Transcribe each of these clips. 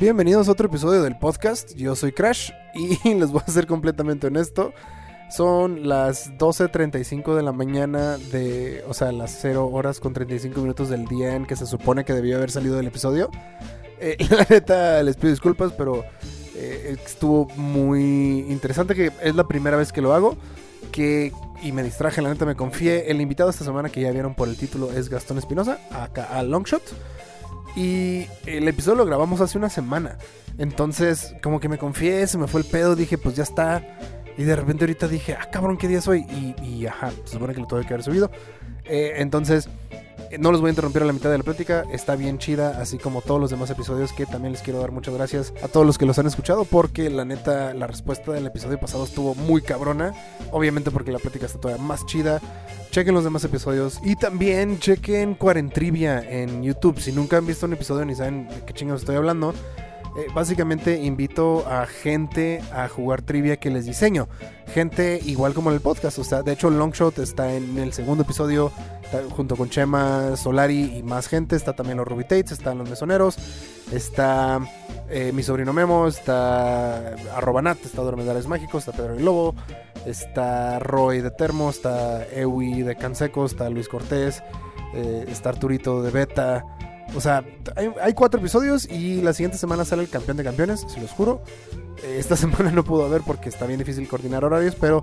Bienvenidos a otro episodio del podcast. Yo soy Crash y les voy a ser completamente honesto. Son las 12.35 de la mañana de, o sea, las 0 horas con 35 minutos del día en que se supone que debió haber salido el episodio. Eh, la neta, les pido disculpas, pero eh, estuvo muy interesante que es la primera vez que lo hago. Que, y me distraje, la neta me confié. El invitado esta semana que ya vieron por el título es Gastón Espinosa, acá a Longshot. Y el episodio lo grabamos hace una semana. Entonces, como que me confié, se me fue el pedo, dije, pues ya está. Y de repente ahorita dije, ah, cabrón, ¿qué día es hoy? Y, ajá, se supone que lo tuve que haber subido. Eh, entonces, no los voy a interrumpir a la mitad de la plática. Está bien chida, así como todos los demás episodios que también les quiero dar muchas gracias a todos los que los han escuchado porque la neta, la respuesta del episodio pasado estuvo muy cabrona. Obviamente porque la plática está todavía más chida. Chequen los demás episodios y también chequen Cuarentrivia en YouTube. Si nunca han visto un episodio ni saben de qué chingados estoy hablando, eh, básicamente invito a gente a jugar trivia que les diseño. Gente igual como en el podcast. O sea, de hecho, Longshot está en el segundo episodio junto con Chema Solari y más gente. Está también los Rubitates, están los Mesoneros. Está eh, mi sobrino Memo, está Arrobanat, está Dormedales Mágicos, está Pedro el Lobo, está Roy de Termo, está Ewi de Canseco, está Luis Cortés, eh, está Arturito de Beta. O sea, hay, cuatro episodios y la siguiente semana sale el campeón de campeones, se los juro. Eh, esta semana no pudo haber porque está bien difícil coordinar horarios, pero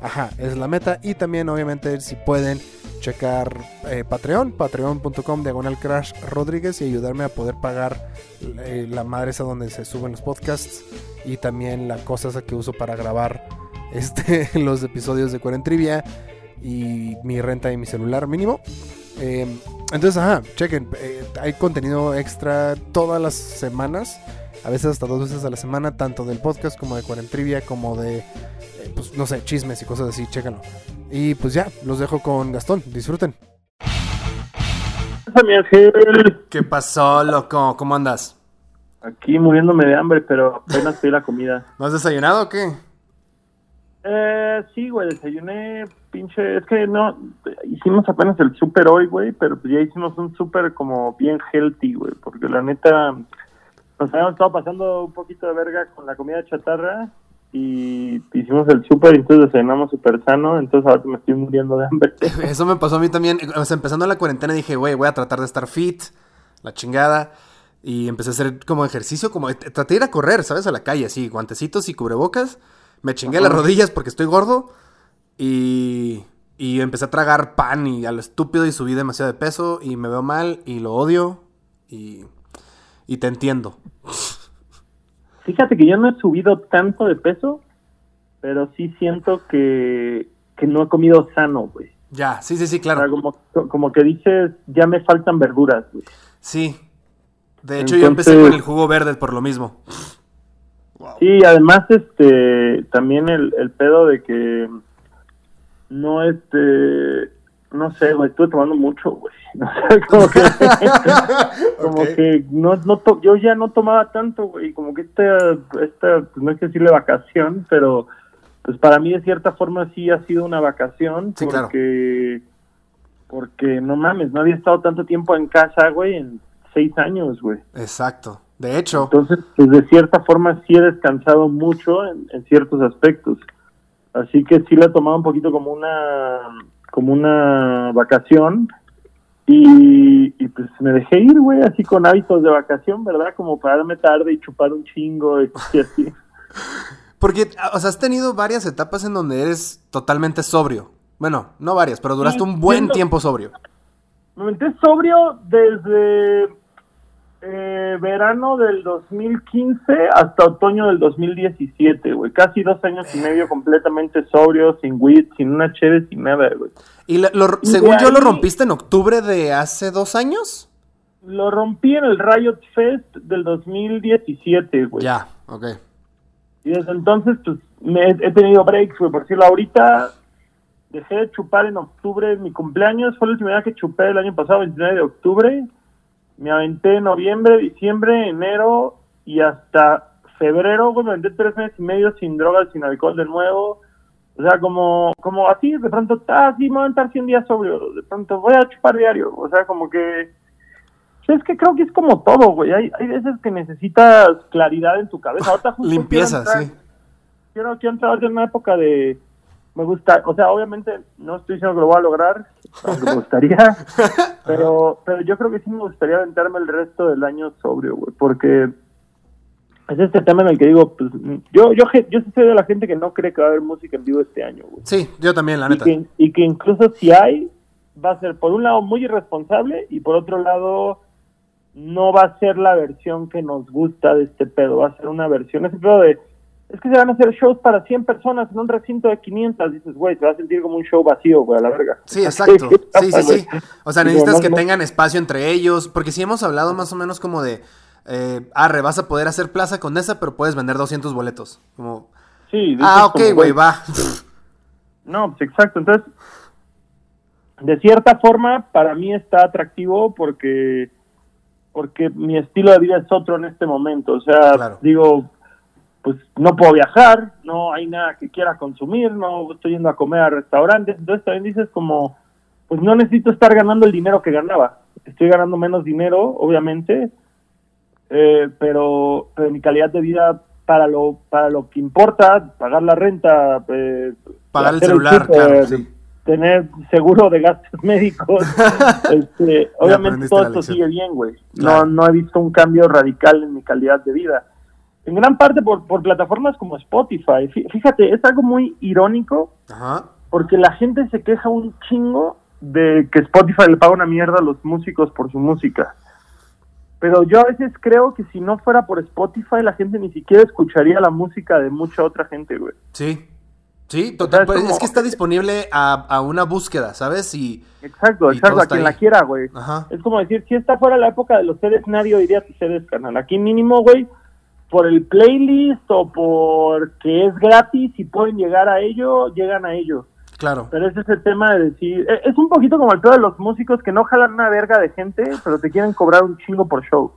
ajá, es la meta. Y también, obviamente, si pueden checar eh, Patreon, patreon.com diagonal crash Rodríguez y ayudarme a poder pagar eh, la madre esa donde se suben los podcasts y también la cosa esa que uso para grabar este, los episodios de Cuarentrivia y mi renta y mi celular mínimo. Eh, entonces, ajá, chequen, eh, hay contenido extra todas las semanas, a veces hasta dos veces a la semana, tanto del podcast como de Cuarentrivia, como de, eh, pues no sé, chismes y cosas así, chéquenlo. Y pues ya, los dejo con Gastón, disfruten. ¿Qué pasó, loco? ¿Cómo andas? Aquí muriéndome de hambre, pero apenas pedí la comida. ¿No has desayunado o qué? Eh, sí, güey, desayuné, pinche, es que no, hicimos apenas el súper hoy, güey, pero pues ya hicimos un súper como bien healthy, güey, porque la neta nos habíamos estado pasando un poquito de verga con la comida chatarra y hicimos el súper y entonces desayunamos súper sano, entonces ahora me estoy muriendo de hambre. Eso me pasó a mí también, o sea, empezando la cuarentena dije, güey, voy a tratar de estar fit, la chingada. Y empecé a hacer como ejercicio, como traté de ir a correr, ¿sabes? A la calle, así, guantecitos y cubrebocas. Me chingué Ajá. las rodillas porque estoy gordo. Y, y empecé a tragar pan y a lo estúpido y subí demasiado de peso y me veo mal y lo odio. Y, y te entiendo. Fíjate que yo no he subido tanto de peso, pero sí siento que, que no he comido sano, güey. Ya, sí, sí, sí, claro. O sea, como, como que dices, ya me faltan verduras, güey. Sí. De hecho, Entonces, yo empecé con el jugo verde por lo mismo. Wow. Sí, además, este, también el, el pedo de que no, este, no sé, güey, estuve tomando mucho, güey. No sé, como que, como okay. que no, no to, yo ya no tomaba tanto, güey, como que esta, esta, no hay que decirle vacación, pero pues para mí de cierta forma sí ha sido una vacación, sí, porque, claro. porque no mames, no había estado tanto tiempo en casa, güey, en seis años, güey. Exacto. De hecho. Entonces, pues de cierta forma sí he descansado mucho en, en, ciertos aspectos. Así que sí la he tomado un poquito como una como una vacación y, y pues me dejé ir, güey, así con hábitos de vacación, ¿verdad? Como pararme tarde y chupar un chingo y, así. Porque, o sea, has tenido varias etapas en donde eres totalmente sobrio. Bueno, no varias, pero duraste un buen tiempo sobrio. Me metí sobrio desde eh, verano del 2015 hasta otoño del 2017, güey. Casi dos años y medio completamente sobrio, sin weed, sin una cheve, sin nada, güey. ¿Y, lo, lo, y según yo ahí, lo rompiste en octubre de hace dos años? Lo rompí en el Riot Fest del 2017, güey. Ya, ok. Y desde entonces, pues, me, he tenido breaks, güey. Por decirlo, ahorita dejé de chupar en octubre, mi cumpleaños fue la última vez que chupé el año pasado, 29 de octubre me aventé noviembre, diciembre, enero y hasta febrero, güey, me aventé tres meses y medio sin drogas, sin alcohol de nuevo. O sea, como, como así, de pronto, ah, sí, me voy a aventar 100 días sobrio, de pronto voy a chupar diario. O sea, como que es que creo que es como todo, güey. Hay, hay veces que necesitas claridad en tu cabeza. Ahorita justo Limpieza, quiero entrar- sí. Quiero, quiero entrar en una época de... Me gusta, o sea, obviamente no estoy diciendo que lo voy a lograr, me gustaría, pero, pero yo creo que sí me gustaría aventarme el resto del año sobrio, güey, porque es este tema en el que digo, pues, yo, yo, yo soy de la gente que no cree que va a haber música en vivo este año, güey. Sí, yo también, la Y neta. que, y que incluso si hay, va a ser por un lado muy irresponsable y por otro lado no va a ser la versión que nos gusta de este pedo, va a ser una versión, ese pedo de, es que se van a hacer shows para 100 personas en un recinto de 500, dices, güey, te vas a sentir como un show vacío, güey, a la verga. Sí, exacto. Sí, sí, sí. O sea, necesitas que tengan espacio entre ellos, porque sí hemos hablado más o menos como de, eh, arre, vas a poder hacer Plaza Condesa, pero puedes vender 200 boletos. Como, Sí, ah, ok, güey, va. No, pues exacto. Entonces, de cierta forma, para mí está atractivo porque porque mi estilo de vida es otro en este momento. O sea, Claro. digo, pues no puedo viajar, no hay nada que quiera consumir, no estoy yendo a comer a restaurantes. Entonces también dices como, pues no necesito estar ganando el dinero que ganaba. Estoy ganando menos dinero, obviamente, eh, pero, pero mi calidad de vida para lo para lo que importa, pagar la renta, eh, Pagar el celular, claro, sí. tener seguro de gastos médicos, este, obviamente todo esto sigue bien, güey. Claro. No, no he visto un cambio radical en mi calidad de vida. En gran parte por, por plataformas como Spotify. Fí- Fíjate, es algo muy irónico Ajá. porque la gente se queja un chingo de que Spotify le paga una mierda a los músicos por su música. Pero yo a veces creo que si no fuera por Spotify, la gente ni siquiera escucharía la música de mucha otra gente, güey. Sí. Sí, total. es pues, es que está disponible a, a una búsqueda, ¿sabes? Y, Exacto, Y exacto, a quien ahí. la quiera, güey. ajá. Es como decir, si esta fuera la época de los CDs, nadie oiría tus CDs, carnal. Aquí mínimo, güey, por el playlist o porque es gratis y pueden llegar a ello, llegan a ello. Claro. Pero ese es el tema de decir, e- es un poquito como el pedo de los músicos que no jalan una verga de gente, pero te quieren cobrar un chingo por show.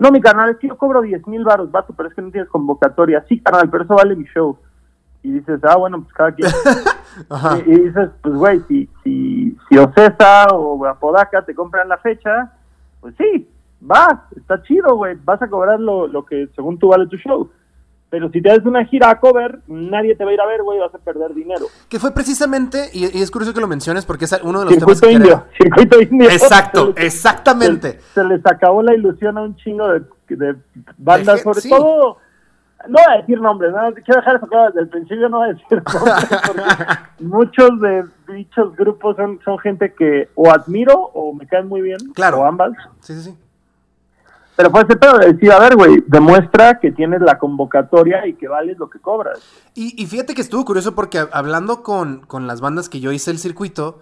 No, mi canal, es que yo cobro 10 mil baros, vato, pero es que no tienes convocatoria. Sí, canal, pero eso vale mi show. Y dices, ah, bueno, pues cada quien. Ajá. Y, y dices, pues güey, si, si, si Ocesa o Apodaca te compran la fecha, pues sí, vas, está chido, güey, vas a cobrar lo, lo que según tú vale tu show. Pero si te haces una gira a cover, nadie te va a ir a ver, güey, vas a perder dinero. Que fue precisamente, y, y es curioso que lo menciones porque es uno de los temas Circuito que indio, quería- circuito indio. Exacto, Se les- exactamente. Se, se les acabó la ilusión a un chingo de, de bandas, gen- sobre sí. todo. No voy a decir nombres, ¿no? quiero dejar eso claro desde el principio, no voy a decir nombres, porque muchos de dichos grupos son, son gente que o admiro o me caen muy bien, Claro. o ambas. Sí, sí, sí. Pero fue ese pedo de decir, a ver, güey, demuestra que tienes la convocatoria y que vales lo que cobras. Y, y fíjate que estuvo curioso porque hab- hablando con, con las bandas que yo hice el circuito,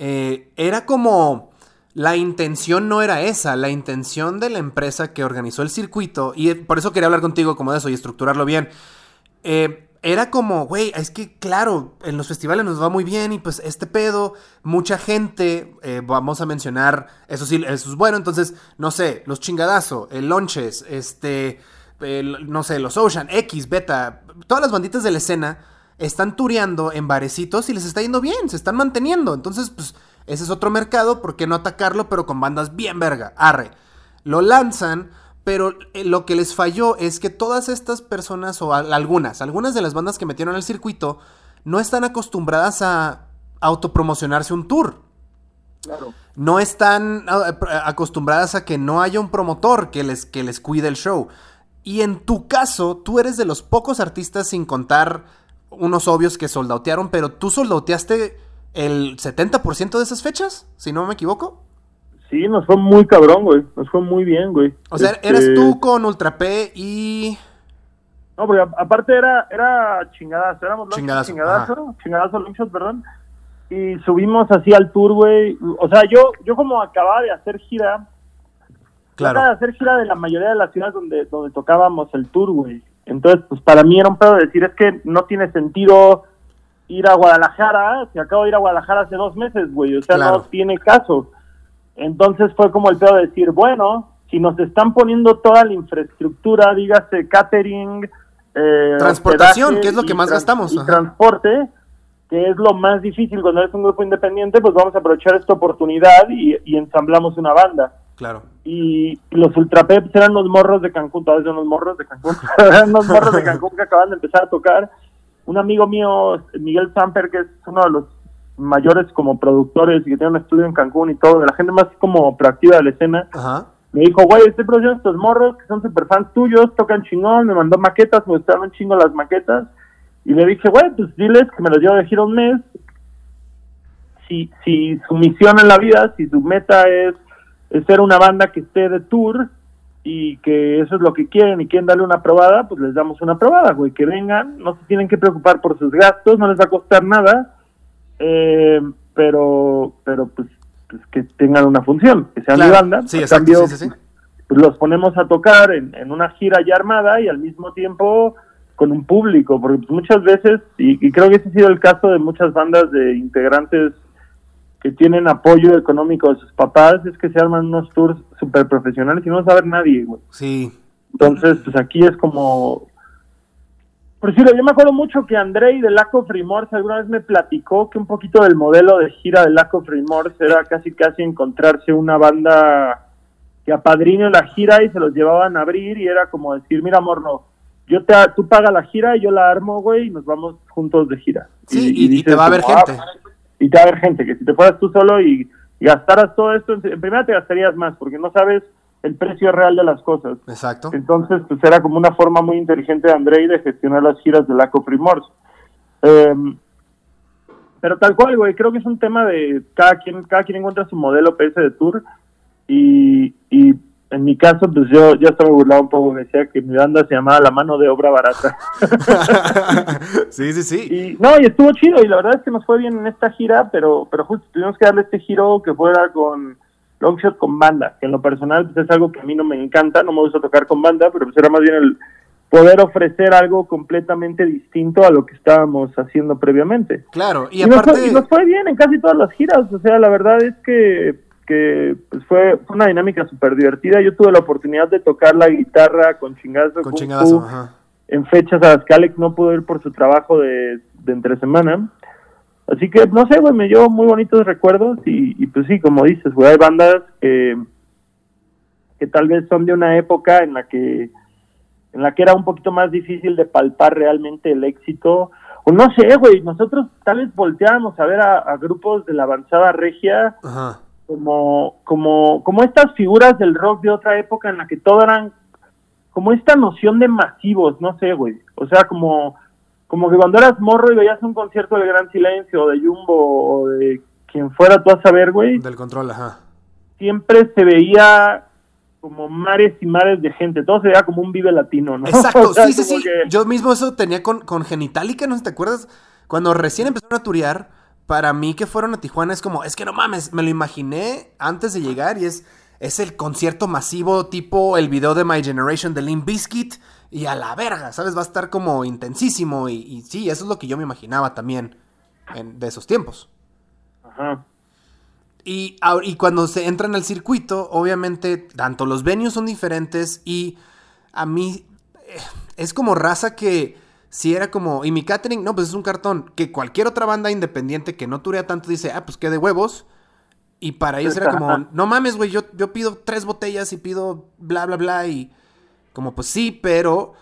eh, era como la intención no era esa, la intención de la empresa que organizó el circuito, y por eso quería hablar contigo como de eso y estructurarlo bien, eh, era como, güey, es que claro, en los festivales nos va muy bien y pues este pedo, mucha gente, eh, vamos a mencionar, eso sí, eso es bueno, entonces, no sé, los chingadazo, el Lonches, este, no sé, los Ocean, X, Beta, todas las banditas de la escena están tureando en barecitos y les está yendo bien, se están manteniendo, entonces, pues, ese es otro mercado, ¿por qué no atacarlo, pero con bandas bien verga? Arre. Lo lanzan, pero eh, lo que les falló es que todas estas personas, o al- algunas, algunas de las bandas que metieron al circuito, no están acostumbradas a autopromocionarse un tour. Claro. No están ah, acostumbradas a que no haya un promotor que les, que les cuide el show. Y en tu caso, tú eres de los pocos artistas, sin contar unos obvios que soldautearon, pero tú soldauteaste el 70% de esas fechas, si no me equivoco. Sí, nos fue muy cabrón, güey. Nos fue muy bien, güey. O sea, Este, eras tú con Ultra P y... No, porque aparte era, era chingadazo, éramos Longshot, Chingadazo, chingadazo, chingadazo, Longshot, perdón. Y subimos así al tour, güey. O sea, yo, yo como acababa de hacer gira, yo acababa Claro, de hacer gira de la mayoría de las ciudades donde, donde tocábamos el tour, güey. Entonces, pues para mí era un pedo de decir, es que no tiene sentido ir a Guadalajara, si acabo de ir a Guadalajara hace dos meses, güey. O sea, Claro. no tiene caso. Entonces fue como el pedo de decir, bueno, si nos están poniendo toda la infraestructura, dígase catering, eh, Transportación, que es lo que más gastamos, Y ajá. transporte, que es lo más difícil cuando eres un grupo independiente, pues vamos a aprovechar esta oportunidad y, y ensamblamos una banda. Claro. Y los Ultrapeps eran los morros de Cancún, todavía son los morros de Cancún, eran los morros de Cancún que acaban de empezar a tocar. Un amigo mío, Miguel Samper, que es uno de los mayores como productores y que tiene un estudio en Cancún y todo, de la gente más como proactiva de la escena, Ajá. me dijo, güey, estoy produciendo estos morros que son super fans tuyos, tocan chingón, me mandó maquetas, me gustaron un chingo las maquetas. Y le dije, güey, pues diles que me los llevo de gira un mes. Si, si su misión en la vida, si su meta es, es ser una banda que esté de tour y que eso es lo que quieren y quieren darle una probada, pues les damos una probada, güey, que vengan, no se tienen que preocupar por sus gastos, no les va a costar nada, eh, pero, pero pues, pues que tengan una función, que sean Claro. mi banda. Sí, A exacto, cambio, sí, sí, sí. pues los ponemos a tocar en, en una gira ya armada y al mismo tiempo con un público, porque pues, muchas veces, y, y creo que ese ha sido el caso de muchas bandas de integrantes que tienen apoyo económico de sus papás, es que se arman unos tours súper profesionales y no saber nadie, güey. Sí. Entonces, pues aquí es como... Por decirlo, yo me acuerdo mucho que Andrei de Lack of Remorse alguna vez me platicó que un poquito del modelo de gira de Lack of Remorse era casi casi encontrarse una banda que apadrine la gira y se los llevaban a abrir y era como decir, mira morno, yo te, tú paga la gira y yo la armo, güey, y nos vamos juntos de gira. Sí, y- te va a haber como, ah, gente. y te va a haber gente, que si te fueras tú solo y, gastaras todo esto, en, en primera te gastarías más, porque no sabes el precio real de las cosas. Exacto. Entonces, pues era como una forma muy inteligente de Andrei de gestionar las giras de Laco Primors. Em, pero tal cual, güey, creo que es un tema de cada quien, cada quien encuentra su modelo PS de tour. Y, y en mi caso, pues yo ya estaba burlado un poco, decía que mi banda se llamaba La Mano de Obra Barata. sí, sí, sí. Y no, y estuvo chido, y la verdad es que nos fue bien en esta gira, pero, pero justo tuvimos que darle este giro que fuera con Longshot con banda, que en lo personal pues, es algo que a mí no me encanta, no me gusta tocar con banda, pero pues era más bien el poder ofrecer algo completamente distinto a lo que estábamos haciendo previamente. Claro, y Y, nos, aparte... fue, y nos fue bien en casi todas las giras, o sea, la verdad es que, que pues fue, una dinámica súper divertida. Yo tuve la oportunidad de tocar la guitarra con chingazo, Con ajá. en fechas a las que Alex no pudo ir por su trabajo de, de entre semana. Así que, no sé, güey, me llevo muy bonitos recuerdos y, y pues sí, como dices, güey, hay bandas que, que tal vez son de una época en la que en la que era un poquito más difícil de palpar realmente el éxito. O no sé, güey, nosotros tal vez volteábamos a ver a, a grupos de la avanzada regia Ajá. como, como, como estas figuras del rock de otra época en la que todo eran como esta noción de masivos, no sé, güey. O sea, como, como que cuando eras morro y veías un concierto del Gran Silencio o de Jumbo o de quien fuera tú a saber, güey, Del control, ajá. siempre se veía como mares y mares de gente. Todo se veía como un vive latino, ¿no? Exacto, O sea, sí, sí, sí. que- Yo mismo eso tenía con, con Genitalica, ¿no sé si te acuerdas? Cuando recién empezaron a turear, para mí que fueron a Tijuana es como, es que no mames, me lo imaginé antes de llegar y es, es el concierto masivo tipo el video de My Generation de Limp Bizkit y a la verga, ¿sabes? Va a estar como intensísimo y, y sí, eso es lo que yo me imaginaba también en- de esos tiempos. Ajá. Y cuando se entran al circuito, obviamente, tanto los venues son diferentes y a mí eh, es como raza que si era como, y mi catering, no, pues es un cartón, que cualquier otra banda independiente que no turea tanto dice, ah, pues qué de huevos. Y para ellos era como, no mames, güey, yo, yo pido tres botellas y pido bla, bla, bla. Y como, pues sí, pero...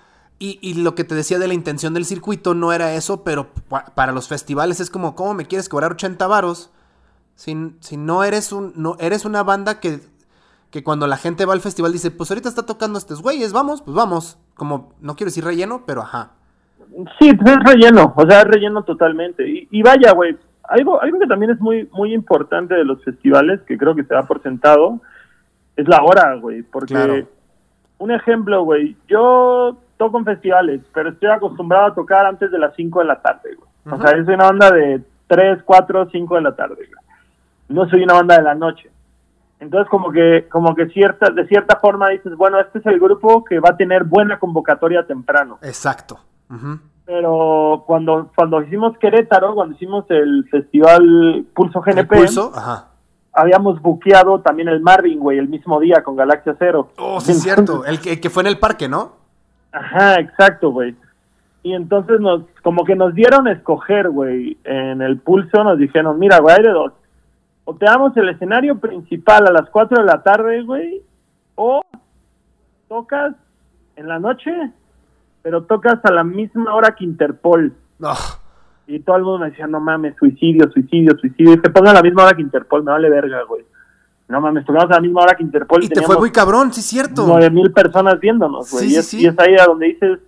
Y, y lo que te decía de la intención del circuito no era eso, pero pa- para los festivales es como, ¿cómo me quieres cobrar 80 varos? Si, si no eres un no eres una banda que, que cuando la gente va al festival dice, pues ahorita está tocando estos güeyes, vamos, pues vamos. Como, no quiero decir relleno, pero ajá. Sí, pues es relleno, o sea, es relleno totalmente. Y, y vaya, güey, algo, algo que también es muy, muy importante de los festivales, que creo que se da por sentado, es la hora, güey. Porque, Claro. Un ejemplo, güey, yo toco en festivales, pero estoy acostumbrado a tocar antes de las 5 de la tarde, güey. O sea, soy una banda de 3, 4, 5 de la tarde, güey. No soy una banda de la noche. Entonces, como que, como que cierta, de cierta forma dices, bueno, este es el grupo que va a tener buena convocatoria temprano Exacto. Pero cuando cuando hicimos Querétaro, cuando hicimos el festival Pulso El GNP, pulso, ajá. Habíamos buqueado también el Marvin, güey, el mismo día con Galaxia Cero. Oh, sí, es cierto. El que, el que fue en el parque, ¿no? Ajá, exacto, güey. Y entonces nos, como que nos dieron a escoger, güey, en el Pulso nos dijeron, mira, güey, hay de dos. o te damos el escenario principal a las 4 de la tarde, güey, o tocas en la noche, pero tocas a la misma hora que Interpol. No. Y todo el mundo me decía, no mames, suicidio, suicidio, suicidio. Y te pongan a la misma hora que Interpol, me vale verga, güey. No mames, tocamos a la misma hora que Interpol. Y te fue muy cabrón, sí, cierto. Nueve mil personas viéndonos, güey. Sí, y, es, sí. y es ahí a donde dices,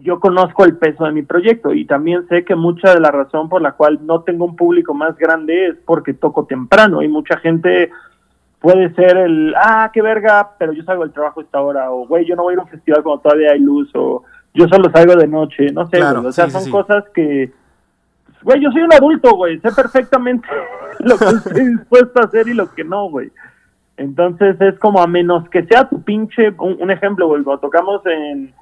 yo conozco el peso de mi proyecto y también sé que mucha de la razón por la cual no tengo un público más grande es porque toco temprano y mucha gente puede ser el, ah, qué verga, pero yo salgo del trabajo a esta hora, o güey, yo no voy a ir a un festival cuando todavía hay luz, o yo solo salgo de noche, no sé, Claro, güey, o sea, sí, son sí. cosas que, güey, yo soy un adulto, güey, sé perfectamente lo que estoy dispuesto a hacer y lo que no, güey. Entonces es como a menos que sea tu pinche, un, un ejemplo, güey, cuando tocamos en,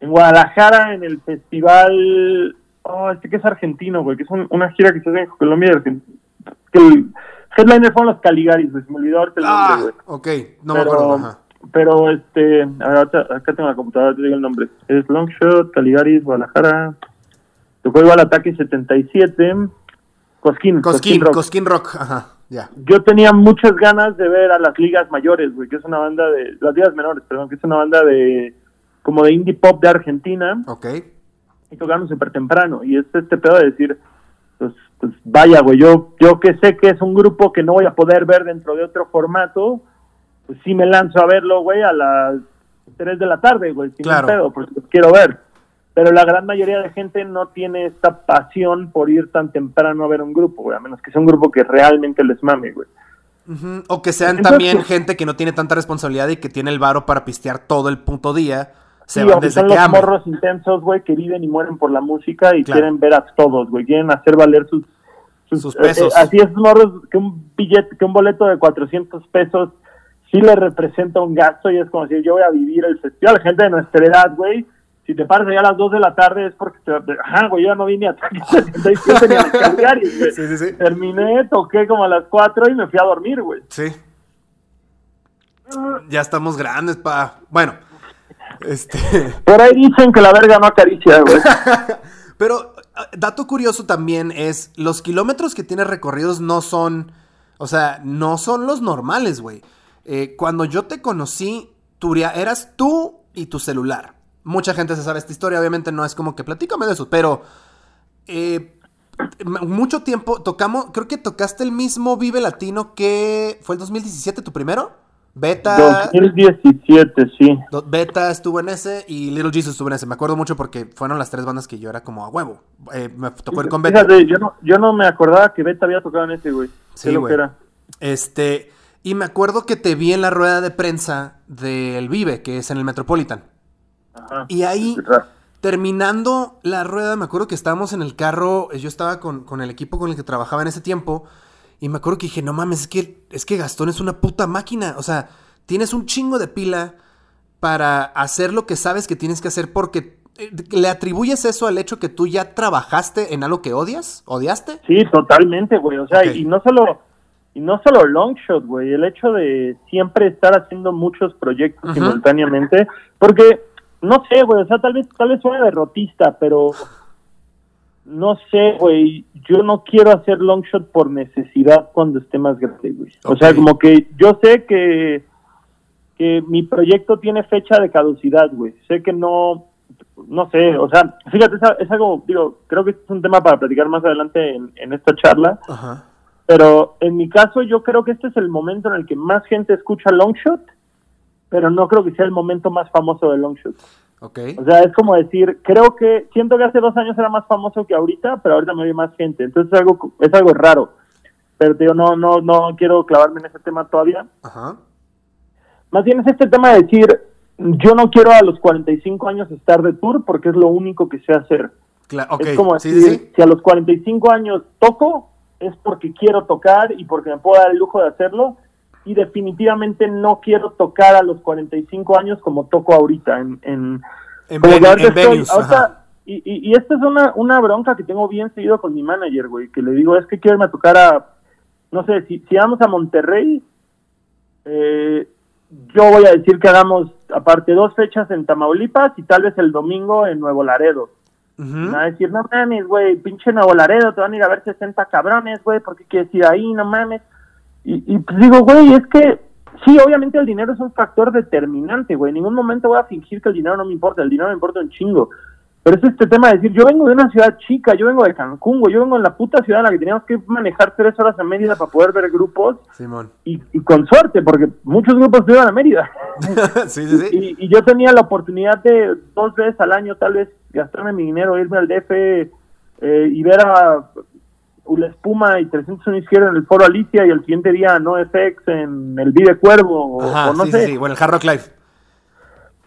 en Guadalajara en el festival, oh, este que es argentino, güey, que es un- una gira que se hace en Colombia y Argentina. Que el headliner fueron los Caligaris, güey, se me olvidó ahorita el nombre, Ah, güey. ok, no me acuerdo. Ajá. Pero este, acá tengo la computadora, te digo el nombre. Es Longshot, Caligaris, Guadalajara. Tocó igual Ataque 77. Cosquín. Cosquín, Rock. Cosquín Rock, ajá, ya. Yo tenía muchas ganas de ver a las ligas mayores, güey, que es una banda de, las ligas menores, perdón, que es una banda de, como de indie pop de Argentina, Ok. y tocaron súper temprano, y es este pedo de decir, pues, pues vaya, güey, yo, yo que sé que es un grupo que no voy a poder ver dentro de otro formato, pues sí me lanzo a verlo, güey, a las 3 de la tarde, güey, sin Claro. pedo, porque los quiero ver. Pero la gran mayoría de gente no tiene esta pasión por ir tan temprano a ver un grupo, güey, a menos que sea un grupo que realmente les mame, güey. O que sean Entonces- también gente que no tiene tanta responsabilidad y que tiene el varo para pistear todo el puto día. Se Sí, van desde son que los morros intensos, güey, que viven y mueren por la música y Claro. quieren ver a todos, güey. Quieren hacer valer sus, Sus pesos. eh, así es, morros, que un billete, que un boleto de 400 pesos sí le representa un gasto y es como decir, yo voy a vivir el festival. Gente de nuestra edad, güey, si te paras allá a las 2 de la tarde es porque, te, ajá, güey, yo ya no vine a 77 ni a Calgary, güey. Sí, sí, sí. Terminé, toqué como a las 4 y me fui a dormir, güey. Sí. Ya estamos grandes, pa. Bueno, este. Por ahí dicen que la verga no acaricia, güey. Pero dato curioso también es, los kilómetros que tienes recorridos no son, o sea, no son los normales, güey. Eh, cuando yo te conocí, Turia, eras tú y tu celular. Mucha gente se sabe esta historia, obviamente no es como que platícame de eso, pero eh, mucho tiempo tocamos, creo que tocaste el mismo Vive Latino que fue el 2017 tu primero. Beta, 2017, sí. Beta estuvo en ese y Little Jesus estuvo en ese. Me acuerdo mucho porque fueron las tres bandas que yo era como a huevo. Eh, me tocó ir con Beta. Fíjate, yo no, yo no me acordaba que Beta había tocado en ese, güey. Sí, güey. que era. Este, y me acuerdo que te vi en la rueda de prensa del Vive, que es en el Metropolitan. Ajá. Y ahí, terminando la rueda, me acuerdo que estábamos en el carro, eh, yo estaba con, con el equipo con el que trabajaba en ese tiempo, y me acuerdo que dije, no mames, es que, es que Gastón es una puta máquina. O sea, tienes un chingo de pila para hacer lo que sabes que tienes que hacer porque... eh, ¿Le atribuyes eso al hecho que tú ya trabajaste en algo que odias? ¿Odiaste? Sí, totalmente, güey. O sea, y no solo y no solo Longshot, güey. El hecho de siempre estar haciendo muchos proyectos simultáneamente. Porque, no sé, güey. O sea, tal vez, tal vez suene derrotista, pero no sé, güey. Yo no quiero hacer Longshot por necesidad cuando esté más grande, güey. O sea, como que yo sé que que mi proyecto tiene fecha de caducidad, güey. Sé que no, no sé, o sea, fíjate, es, es algo, digo, creo que es un tema para platicar más adelante en, en esta charla, Ajá. Pero en mi caso yo creo que este es el momento en el que más gente escucha Longshot, pero no creo que sea el momento más famoso de Longshot. Ok. O sea, es como decir, creo que, siento que hace dos años era más famoso que ahorita, pero ahorita me oye más gente, entonces es algo, es algo raro. Pero digo, no, no, no quiero clavarme en ese tema todavía. Ajá. Más bien es este tema de decir, yo no quiero a los 45 años estar de tour porque es lo único que sé hacer. Cla- ok. Es como sí, decir, sí, sí. si a los 45 años toco, es porque quiero tocar y porque me puedo dar el lujo de hacerlo. Y definitivamente no quiero tocar a los 45 años como toco ahorita. En, en, En, como ven- que ahorita en estoy- venues, ahorita- ajá. y, y, y esta es una, una bronca que tengo bien seguido con mi manager, güey, que le digo, es que quiero irme a tocar a, no sé, si, si vamos a Monterrey, eh, yo voy a decir que hagamos aparte dos fechas en Tamaulipas y tal vez el domingo en Nuevo Laredo. Me va a decir, no mames, güey, pinche Nuevo Laredo, te van a ir a ver 60 cabrones, güey, ¿por qué quieres ir ahí? No mames. Y, y pues digo, güey, es que sí, obviamente el dinero es un factor determinante, güey. En ningún momento voy a fingir que el dinero no me importa, el dinero me importa un chingo. Pero es este tema de decir, yo vengo de una ciudad chica, yo vengo de Cancún, yo vengo en la puta ciudad en la que teníamos que manejar tres horas a Mérida para poder ver grupos. Simón. Y, y con suerte, porque muchos grupos iban a Mérida. sí, sí, sí. Y, y, yo tenía la oportunidad de dos veces al año, tal vez, gastarme mi dinero, irme al DF eh, y ver a Ula Espuma y 301 Izquierda en el Foro Alicia y el siguiente día No FX en el Vive Cuervo Ajá, o, no sí, sé. sí, sí, bueno, el Hard Rock Live.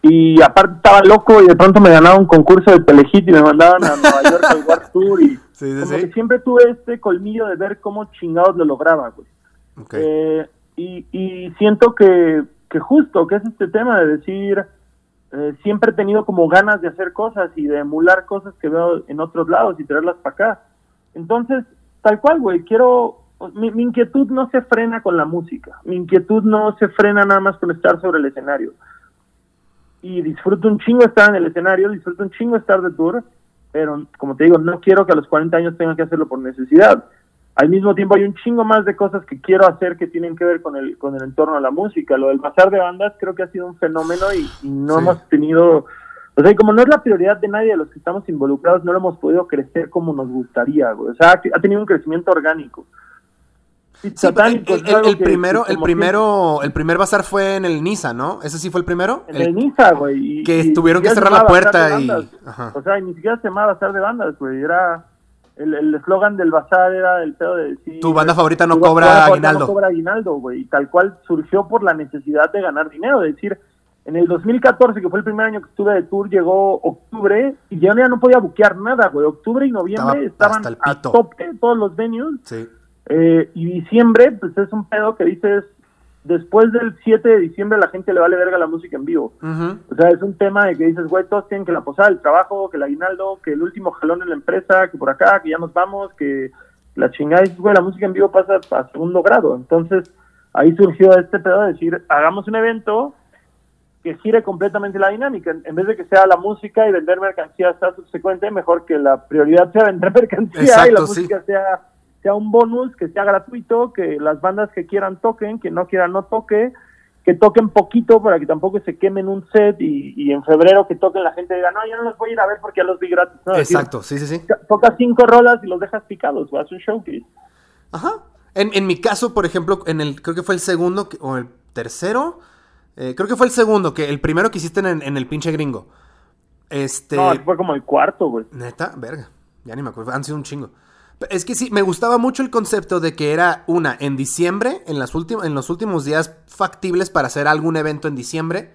Y aparte estaba loco y de pronto me ganaba un concurso de Telehit y me mandaban a Nueva York al War Tour y Sí, sí, como sí. que siempre tuve este colmillo de ver cómo chingados lo lograba, güey. Eh, y, y siento que, que justo, que es este tema de decir, eh, siempre he tenido como ganas de hacer cosas y de emular cosas que veo en otros lados y traerlas para acá. Entonces, tal cual, güey, quiero, mi, mi inquietud no se frena con la música, mi inquietud no se frena nada más con estar sobre el escenario. Y disfruto un chingo estar en el escenario, disfruto un chingo estar de tour, pero como te digo, no quiero que a los 40 años tengan que hacerlo por necesidad. Al mismo tiempo hay un chingo más de cosas que quiero hacer que tienen que ver con el, con el entorno de la música. Lo del bazar de bandas creo que ha sido un fenómeno y, y no Sí. hemos tenido, o sea, y como no es la prioridad de nadie de los que estamos involucrados, no lo hemos podido crecer como nos gustaría, güey. O sea, ha tenido un crecimiento orgánico. El, primero, que el primero, el primer bazar fue en el Niza, ¿no? ¿Ese sí fue el primero? En el Niza, güey. que y tuvieron que cerrar la puerta y- ajá. O sea, ni siquiera se llamaba Bazar de Bandas, güey. Era. El el eslogan del bazar era el pedo de decir. Tu banda favorita no tu cobra banda aguinaldo. No cobra aguinaldo, güey. Y tal cual surgió por la necesidad de ganar dinero. Es decir, en el 2014, que fue el primer año que estuve de tour, llegó octubre y yo ya no podía buquear nada, güey. Octubre y noviembre Estaba estaban a tope todos los venues. Sí. Eh, y diciembre, pues es un pedo que dices, después del 7 de diciembre la gente le vale verga la música en vivo. O sea, es un tema de que dices, güey, todos tienen que la posada, el trabajo, que el aguinaldo, que el último jalón en la empresa, que por acá, que ya nos vamos, que la chingada, y güey, la música en vivo pasa a segundo grado. Entonces, ahí surgió este pedo de decir, hagamos un evento que gire completamente la dinámica. En, vez de que sea la música y vender mercancía hasta subsecuente, mejor que la prioridad sea vender mercancía y la sí. música sea, sea un bonus, que sea gratuito, que las bandas que quieran toquen, que no quieran no toque, que toquen poquito para que tampoco se quemen un set y, y en febrero que toquen la gente diga, no, yo no los voy a ir a ver porque ya los vi gratis. No, es decir, Exacto, sí, sí, sí. Tocas cinco rolas y los dejas picados, o haces un showcase. Ajá. En, en mi caso, por ejemplo, en el, creo que fue el segundo que- o el tercero. eh, creo que fue el segundo, que el primero que hiciste en, en el pinche gringo. Este. No, fue como el cuarto, güey. Neta, verga. Ya ni me acuerdo. Han sido un chingo. Es que sí, me gustaba mucho el concepto de que era una en diciembre, en, las en los últimos días factibles para hacer algún evento en diciembre.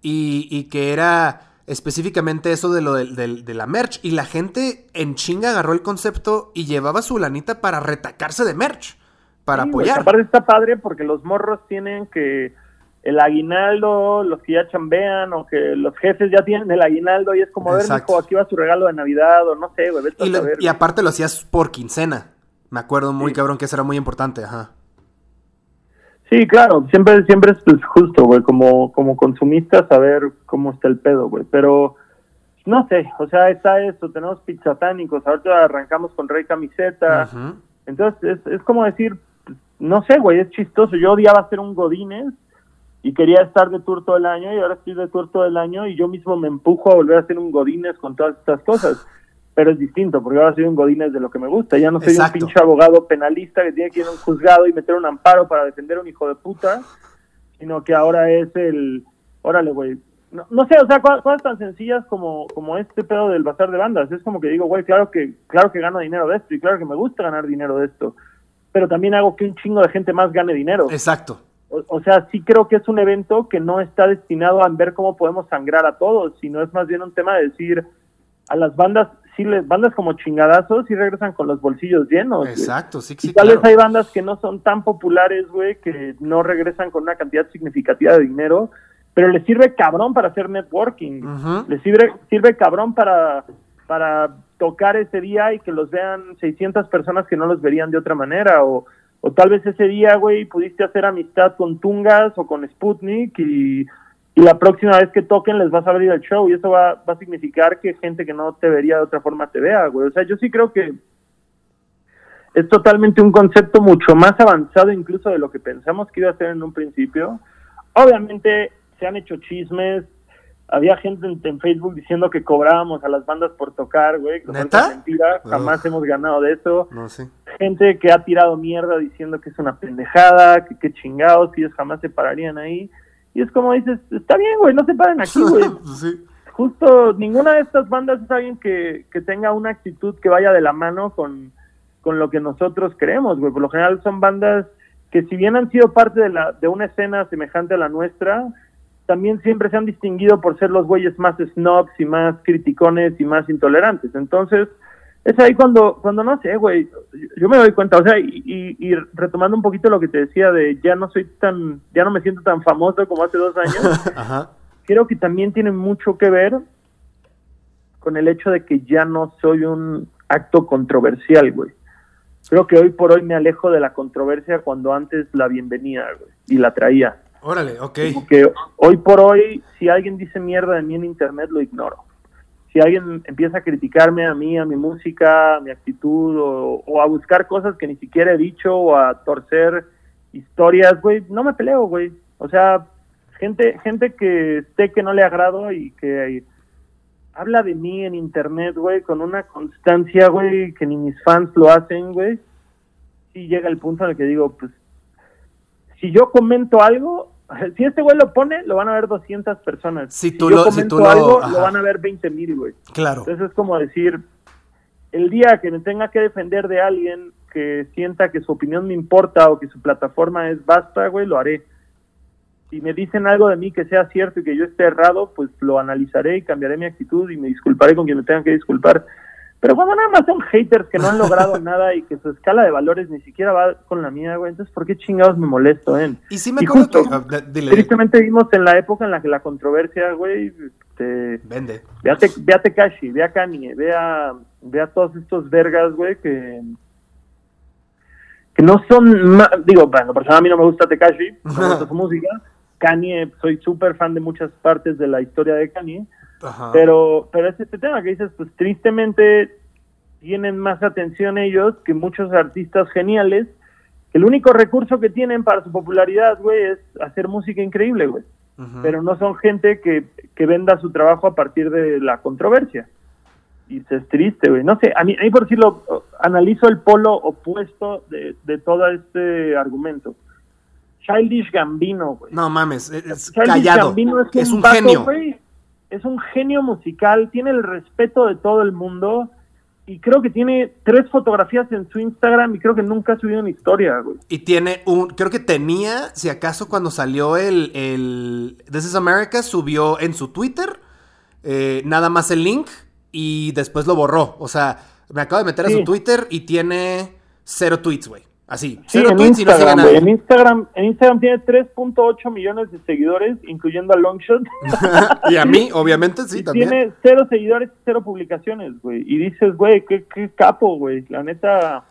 Y, y que era específicamente eso de lo del- del- de la merch. Y la gente en chinga agarró el concepto y llevaba su lanita para retacarse de merch. Para Sí, apoyar. Aparte está padre porque los morros tienen que el aguinaldo, los que ya chambean o que los jefes ya tienen el aguinaldo y es como, a ver, mijo, aquí va su regalo de Navidad o no sé, güey, Y, lo- y aparte lo hacías por quincena. Me acuerdo muy Sí. cabrón que eso era muy importante, ajá. Sí, claro, siempre siempre es pues, justo, güey, como, como consumista saber cómo está el pedo, güey, pero no sé, o sea, está esto, tenemos pizzatánicos, ahorita arrancamos con Rey Camiseta, entonces es, es como decir, no sé, güey, es chistoso, yo odiaba ser un Godínez y quería estar de tour todo el año y ahora estoy de tour todo el año y yo mismo me empujo a volver a ser un Godínez con todas estas cosas. Pero es distinto, porque ahora soy un Godínez de lo que me gusta. Ya no soy Exacto. un pinche abogado penalista que tiene que ir a un juzgado y meter un amparo para defender a un hijo de puta, sino que ahora es el. Órale, güey. No, no sé, o sea, cosas, cosas tan sencillas como, como este pedo del bazar de bandas. Es como que digo, güey, claro que, claro que gano dinero de esto y claro que me gusta ganar dinero de esto. Pero también hago que un chingo de gente más gane dinero. Exacto. O, o sea, sí creo que es un evento que no está destinado a ver cómo podemos sangrar a todos, sino es más bien un tema de decir a las bandas, sí les, bandas como chingadazos sí regresan con los bolsillos llenos. Exacto, sí, Y sí, tal claro. vez hay bandas que no son tan populares, güey, que no regresan con una cantidad significativa de dinero, pero les sirve cabrón para hacer networking. Les sirve, sirve cabrón para, para tocar ese día y que los vean 600 personas que no los verían de otra manera. O, o tal vez ese día, güey, pudiste hacer amistad con Tungas o con Sputnik y, la próxima vez que toquen les vas a abrir el show y eso va, va a significar que gente que no te vería de otra forma te vea, güey. O sea, yo sí creo que es totalmente un concepto mucho más avanzado incluso de lo que pensamos que iba a ser en un principio. Obviamente se han hecho chismes, había gente en, Facebook diciendo que cobrábamos a las bandas por tocar, güey. Que ¿Neta? Mentira, jamás hemos ganado de eso. No sé. Gente que ha tirado mierda diciendo que es una pendejada, que qué chingados, que ellos jamás se pararían ahí. Y es como dices, está bien, güey, no se paren aquí, güey. Pues sí. Justo ninguna de estas bandas es alguien que, que tenga una actitud que vaya de la mano con, con lo que nosotros creemos, güey. Por lo general son bandas que si bien han sido parte de, la, de una escena semejante a la nuestra, también siempre se han distinguido por ser los güeyes más snobs y más criticones y más intolerantes. Entonces, es ahí cuando, cuando no sé, güey, yo me doy cuenta, o sea, y, y, y retomando un poquito lo que te decía de ya no soy tan, ya no me siento tan famoso como hace dos años, Ajá. creo que también tiene mucho que ver con el hecho de que ya no soy un acto controversial, güey. Creo que hoy por hoy me alejo de la controversia cuando antes la bienvenía, güey, y la traía. Órale, ok. Porque hoy por hoy, si alguien dice mierda de mí en internet, lo ignoro. Si alguien empieza a criticarme a mí, a mi música, a mi actitud, o, a buscar cosas que ni siquiera he dicho, o a torcer historias, güey, no me peleo, güey. O sea, gente, gente que sé que no le agrado y que habla de mí en internet, güey, con una constancia, güey, que ni mis fans lo hacen, güey. Y llega el punto en el que digo, pues, si yo comento algo, si este güey lo pone, lo van a ver 200 personas. Si tú yo lo- si comento tú lo- algo, ajá. lo van a ver 20 mil, güey. Claro. Entonces es como decir, el día que me tenga que defender de alguien que sienta que su opinión me importa o que su plataforma es basta, güey, lo haré. Si me dicen algo de mí que sea cierto y que yo esté errado, pues lo analizaré y cambiaré mi actitud y me disculparé con quien me tenga que disculpar. Pero cuando nada más son haters que no han logrado nada y que su escala de valores ni siquiera va con la mía, güey, entonces ¿por qué chingados me molesto, eh? Y sí me Y acuerdo justo, que... ah, dile, Tristemente vivimos en la época en la que la controversia, güey, este, vende. Ve a, Te- ve a Tekashi, ve a Kanye, ve a, ve a todos estos vergas, güey, que, que no son, ma- digo, bueno, por a mí no me gusta Tekashi, no me gusta su música. Kanye, soy súper fan de muchas partes de la historia de Kanye, Ajá. pero, pero es este tema que dices, pues tristemente tienen más atención ellos que muchos artistas geniales, que el único recurso que tienen para su popularidad, güey, es hacer música increíble, güey pero no son gente que, que venda su trabajo a partir de la controversia. Y es triste, güey. No sé, a mí, a mí por decirlo, analizo el polo opuesto de, de todo este argumento. Childish Gambino, güey. No mames, es, Childish callado. Gambino es, Es un vato, genio. Es un genio musical, tiene el respeto de todo el mundo y creo que tiene tres fotografías en su Instagram y creo que nunca ha subido una historia, güey. Y tiene un, creo que tenía, si acaso cuando salió el, el This is America, subió en su Twitter eh, nada más el link y después lo borró. O sea, me acabo de meter a su Twitter y tiene cero tweets, güey. Así, Sí, en no Instagram, güey. En Instagram, en Instagram tiene 3.8 millones de seguidores, incluyendo a Longshot. y a mí, obviamente, sí, y también. tiene cero seguidores y cero publicaciones, güey. Y dices, güey, qué, qué capo, güey. La neta,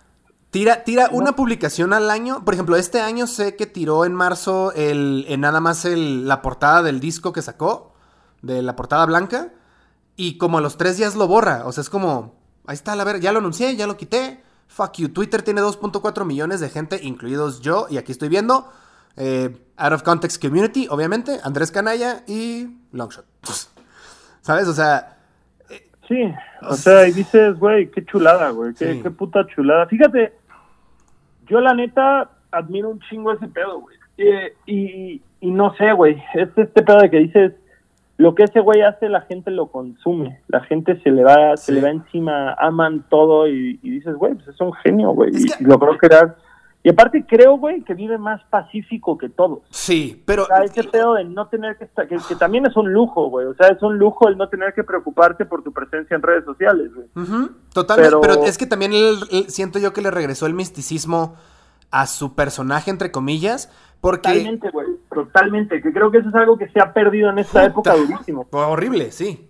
Tira, tira una publicación al año. Por ejemplo, este año sé que tiró en marzo el, en nada más el, la portada del disco que sacó, de la portada blanca, y como a los tres días lo borra. O sea, es como, ahí está, la ver, ya lo anuncié, ya lo quité. Fuck you. Twitter tiene 2.4 millones de gente, incluidos yo, y aquí estoy viendo. eh, Out of Context Community, obviamente, Andrés Canalla y Longshot. ¿Sabes? O sea, sí. O sea, y dices, güey, qué chulada, güey. Qué, Sí. qué puta chulada. Fíjate, yo la neta admiro un chingo ese pedo, güey. Eh, y, y no sé, güey. Es este pedo de que dices, lo que ese güey hace, la gente lo consume. La gente se le va, Sí. se le va encima, aman todo y, y dices, güey, pues es un genio, güey. Es Y, que- y logró crear. Y aparte creo, güey, que vive más pacífico que todos. sí, pero... O sea, ese pedo de no tener que estar, que, que también es un lujo, güey. O sea, es un lujo el no tener que preocuparte por tu presencia en redes sociales, güey. Ujú, Totalmente, pero... Pero- es que también él- siento yo que le regresó el misticismo a su personaje, entre comillas, porque... Totalmente, güey. Totalmente. Que creo que eso es algo que se ha perdido en esta época durísimo. Horrible, sí.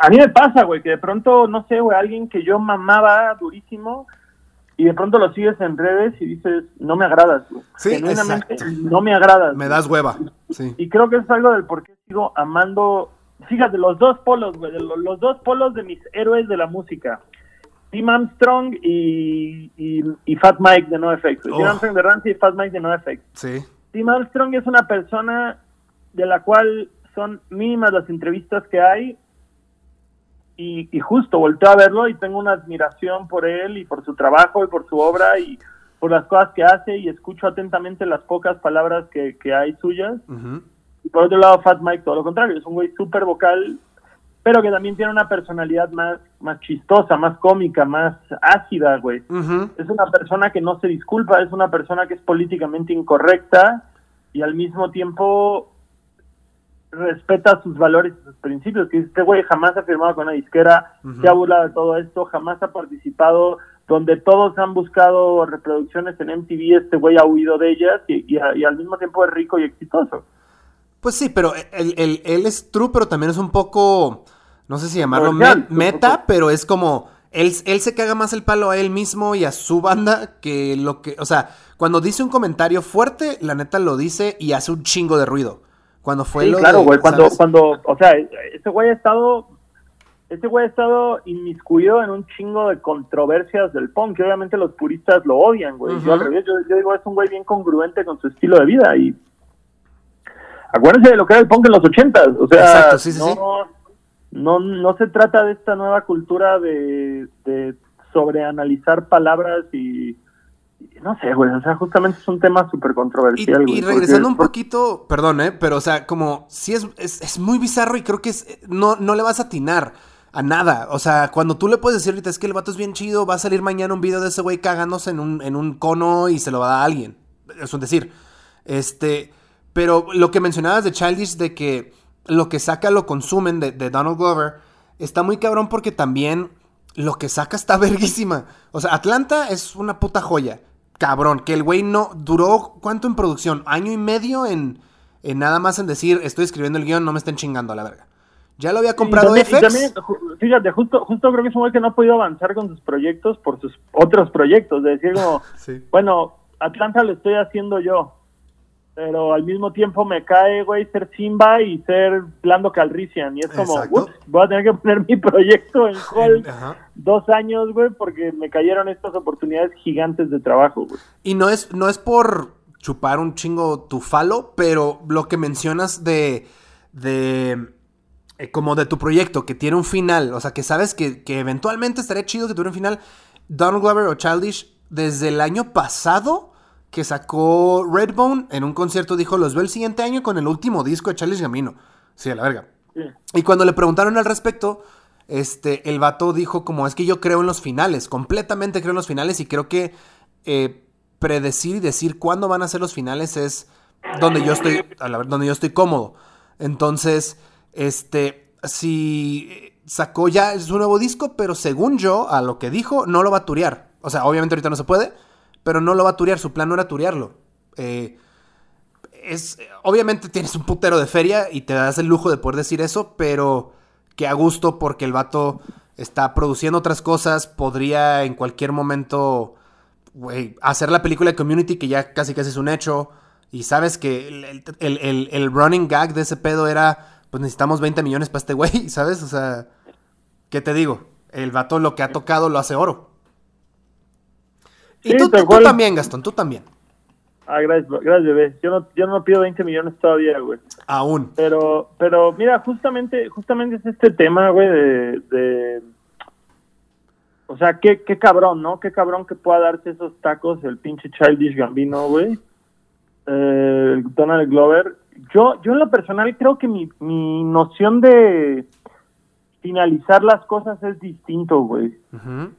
A, mí me pasa, güey, que de pronto, no sé, güey, alguien que yo mamaba durísimo y de pronto lo sigues en redes y dices, no me agradas, güey. Sí, Genuinamente, exacto. no me agradas. Me das hueva. Sí. Y creo que es algo del por qué sigo amando. Fíjate, los dos polos, güey, los, dos polos de mis héroes de la música. Tim Armstrong y, y, y Fat Mike de NoFX. Tim Oh. Armstrong de Ramsey y Fat Mike de NoFX. Sí. Tim Armstrong es una persona de la cual son mínimas las entrevistas que hay. Y, y justo volteo a verlo y tengo una admiración por él y por su trabajo y por su obra y por las cosas que hace y escucho atentamente las pocas palabras que, que hay suyas. Y por otro lado, Fat Mike, todo lo contrario, es un güey súper vocal, pero que también tiene una personalidad más, más chistosa, más cómica, más ácida, güey. Es una persona que no se disculpa, es una persona que es políticamente incorrecta y al mismo tiempo respeta sus valores y sus principios. Que este güey jamás ha firmado con una disquera, se ha burlado de todo esto, jamás ha participado donde todos han buscado reproducciones en MTV, este güey ha huido de ellas y, y a- y al mismo tiempo es rico y exitoso. Pues sí, pero él, él- él es true, pero también es un poco, no sé si llamarlo me- meta, pero es como, él, él se caga más el palo a él mismo y a su banda que lo que, o sea, cuando dice un comentario fuerte, la neta lo dice y hace un chingo de ruido. Cuando fue Sí, lo claro, güey, cuando, ¿sabes? cuando, o sea, ese güey ha estado, ese güey ha estado inmiscuido en un chingo de controversias del punk, que obviamente los puristas lo odian, güey. Yo al Ujú. revés, yo, yo digo, es un güey bien congruente con su estilo de vida y acuérdense de lo que era el punk en los ochentas, o sea, Exacto, sí, sí, no, sí. no, no se trata de esta nueva cultura de, de sobreanalizar palabras y, no sé, güey, o sea, justamente es un tema súper controversial, y güey. regresando porque- un poquito, perdón, ¿eh? Pero, o sea, como, sí es, es, es muy bizarro y creo que es, no, no le vas a atinar a nada. O sea, cuando tú le puedes decir ahorita, es que el vato es bien chido, va a salir mañana un video de ese güey cagándose en un, en un cono y se lo va a dar a alguien. Es un decir. Este, pero lo que mencionabas de Childish, de que lo que saca lo consumen de, de Donald Glover, está muy cabrón porque también lo que saca está verguísima. O sea, Atlanta es una puta joya. Cabrón, que el güey no duró cuánto en producción, año y medio en, en nada más en decir, estoy escribiendo el guion, no me estén chingando a la verga. Ya lo había comprado y también, y fíjate, justo, justo creo que es un güey que no ha podido avanzar con sus proyectos por sus otros proyectos. De decir, como, Sí. bueno, Atlanta lo estoy haciendo yo. Pero al mismo tiempo me cae, güey, ser Simba y ser Lando Calrissian. Y es como, ups, voy a tener que poner mi proyecto en hold Ajá. dos años, güey, porque me cayeron estas oportunidades gigantes de trabajo, güey. Y no es, no es por chupar un chingo tu falo, pero lo que mencionas de. de. eh, como de tu proyecto, que tiene un final. O sea, que sabes que, que eventualmente estaría chido que tuviera un final. Donald Glover o Childish, desde el año pasado que sacó Redbone en un concierto, dijo: Los veo el siguiente año con el último disco de Childish Gambino. Sí, a la verga. Sí. Y cuando le preguntaron al respecto, este, el vato dijo como es que yo creo en los finales, completamente creo en los finales y creo que eh, predecir y decir cuándo van a ser los finales es donde yo estoy, a la donde yo estoy cómodo. Entonces, este, si sacó ya su nuevo disco, pero según yo, a lo que dijo, no lo va a turear. O sea, obviamente ahorita no se puede, pero no lo va a turear, su plan no era turearlo. Eh, es, obviamente tienes un putero de feria y te das el lujo de poder decir eso, pero que a gusto porque el vato está produciendo otras cosas, podría en cualquier momento hacer la película de Community que ya casi casi es un hecho y sabes que el, el- el- el running gag de ese pedo era pues necesitamos 20 millones para este güey, ¿sabes? O sea, ¿qué te digo? El vato lo que ha tocado lo hace oro. Y Sí, tú, tú cual. también, Gastón, tú también. Ah, gracias, gracias, bebé. Yo no, yo no pido 20 millones todavía, güey. Aún. Pero, pero mira, justamente, justamente es este tema, güey, de, de- o sea, qué, qué cabrón, ¿no? Qué cabrón que pueda darse esos tacos el pinche Childish Gambino, güey. Eh, el Donald Glover. Yo, yo en lo personal creo que mi, mi noción de finalizar las cosas es distinto, güey.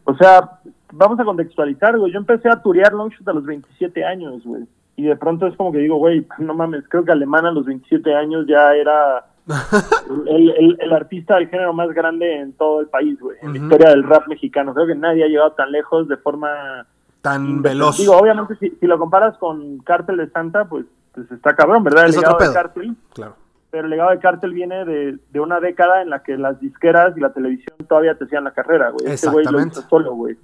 O sea, vamos a contextualizar, güey. Yo empecé a turear Longshot a los 27 años, güey. Y de pronto es como que digo, güey, no mames, creo que Alemán a los 27 años ya era el, el- el artista del género más grande en todo el país, güey. En la historia del rap mexicano. Creo que nadie ha llegado tan lejos de forma... Tan veloz. Digo, obviamente, si, si lo comparas con Cártel de Santa, pues, pues está cabrón, ¿verdad? El Es otro de pedo. Cártel. Claro. Pero el legado de Cártel viene de, de, una década en la que las disqueras y la televisión todavía te hacían la carrera, güey. Este güey lo hizo solo, güey.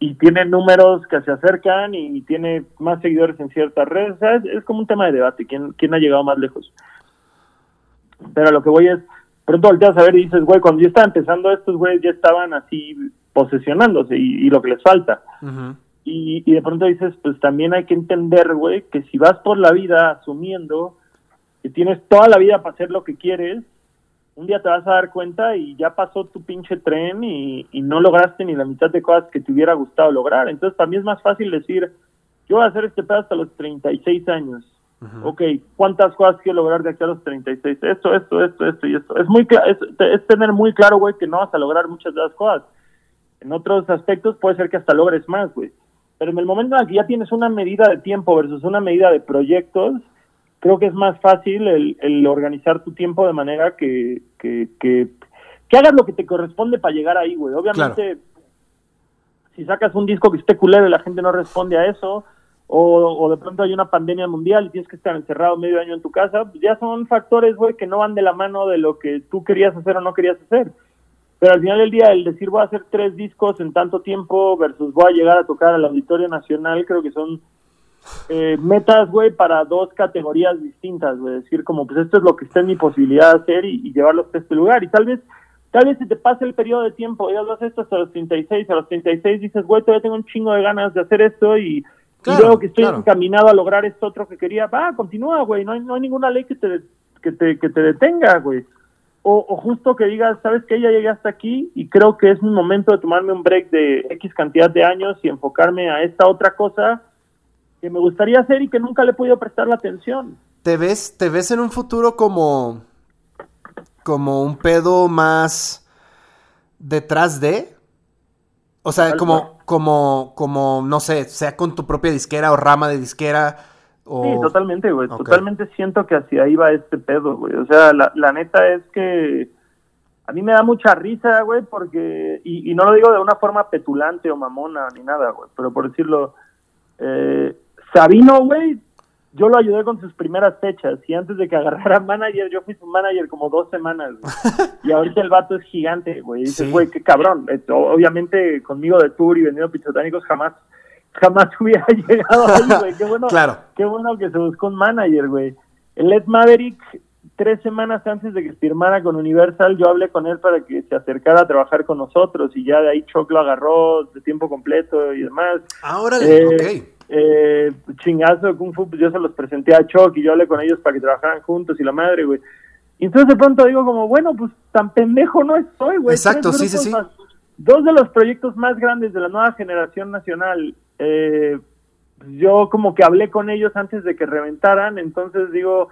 Y tiene números que se acercan y, tiene más seguidores en ciertas redes. Es, como un tema de debate, ¿quién, quién ha llegado más lejos. Pero lo que voy es, pronto volteas a ver y dices, güey, cuando yo estaba empezando, estos güeyes ya estaban así posesionándose y, lo que les falta. y, y de pronto dices, pues también hay que entender, güey, que si vas por la vida asumiendo que tienes toda la vida para hacer lo que quieres, un día te vas a dar cuenta y ya pasó tu pinche tren y, no lograste ni la mitad de cosas que te hubiera gustado lograr. Entonces, para mí es más fácil decir, yo voy a hacer este pedo hasta los 36 años. Ok, ¿cuántas cosas quiero lograr de aquí a los 36? Esto, esto, esto, esto y esto. Es, muy es, es tener muy claro, güey, que no vas a lograr muchas de las cosas. En otros aspectos puede ser que hasta logres más, güey. Pero en el momento en que ya tienes una medida de tiempo versus una medida de proyectos, creo que es más fácil el, organizar tu tiempo de manera que, que, que, hagas lo que te corresponde para llegar ahí, güey. Obviamente, si sacas un disco que esté culero y la gente no responde a eso, o, de pronto hay una pandemia mundial y tienes que estar encerrado medio año en tu casa, pues ya son factores, güey, que no van de la mano de lo que tú querías hacer o no querías hacer. Pero al final del día, el decir voy a hacer tres discos en tanto tiempo versus voy a llegar a tocar al Auditorio Nacional, creo que son eh, metas, güey, para dos categorías distintas, güey. Decir, como, pues esto es lo que está en mi posibilidad de hacer y, llevarlo hasta este lugar. Y tal vez, tal vez si te pasa el periodo de tiempo, ya lo haces esto hasta los 36, a los 36 dices, güey, todavía tengo un chingo de ganas de hacer esto y, veo que estoy encaminado a lograr esto otro que quería. Va, continúa, güey. No hay, no hay ninguna ley que te, que te, que te detenga, güey. O, o, justo que digas, sabes que ya llegué hasta aquí y creo que es mi momento de tomarme un break de X cantidad de años y enfocarme a esta otra cosa que me gustaría hacer y que nunca le he podido prestar la atención. ¿Te ves, te ves en un futuro como, como un pedo más detrás de? O sea, como, como, como, no sé, sea con tu propia disquera o rama de disquera. O... Sí, totalmente, güey. Totalmente siento que hacia ahí va este pedo, güey. O sea, la, la neta es que a mí me da mucha risa, güey, porque, y, y no lo digo de una forma petulante o mamona ni nada, güey, pero por decirlo, eh, Sabino, güey, yo lo ayudé con sus primeras fechas y antes de que agarrara manager, yo fui su manager como dos semanas. y ahorita el vato es gigante, güey. dices, güey, qué cabrón. obviamente conmigo de tour y vendiendo pichotánicos jamás jamás hubiera llegado ahí, güey. Qué bueno, claro. qué bueno que se buscó un manager, güey. El Ed Maverick, tres semanas antes de que firmara con Universal, yo hablé con él para que se acercara a trabajar con nosotros y ya de ahí Choc lo agarró de tiempo completo y demás. Ahora, eh, ok eh, chingazo de Kung Fu, pues yo se los presenté a Chuck y yo hablé con ellos para que trabajaran juntos y la madre, güey. Y entonces de pronto digo como, bueno, pues tan pendejo no estoy, güey. Exacto, sí, sí, sí. dos de los proyectos más grandes de la nueva generación nacional, eh, yo como que hablé con ellos antes de que reventaran, entonces digo,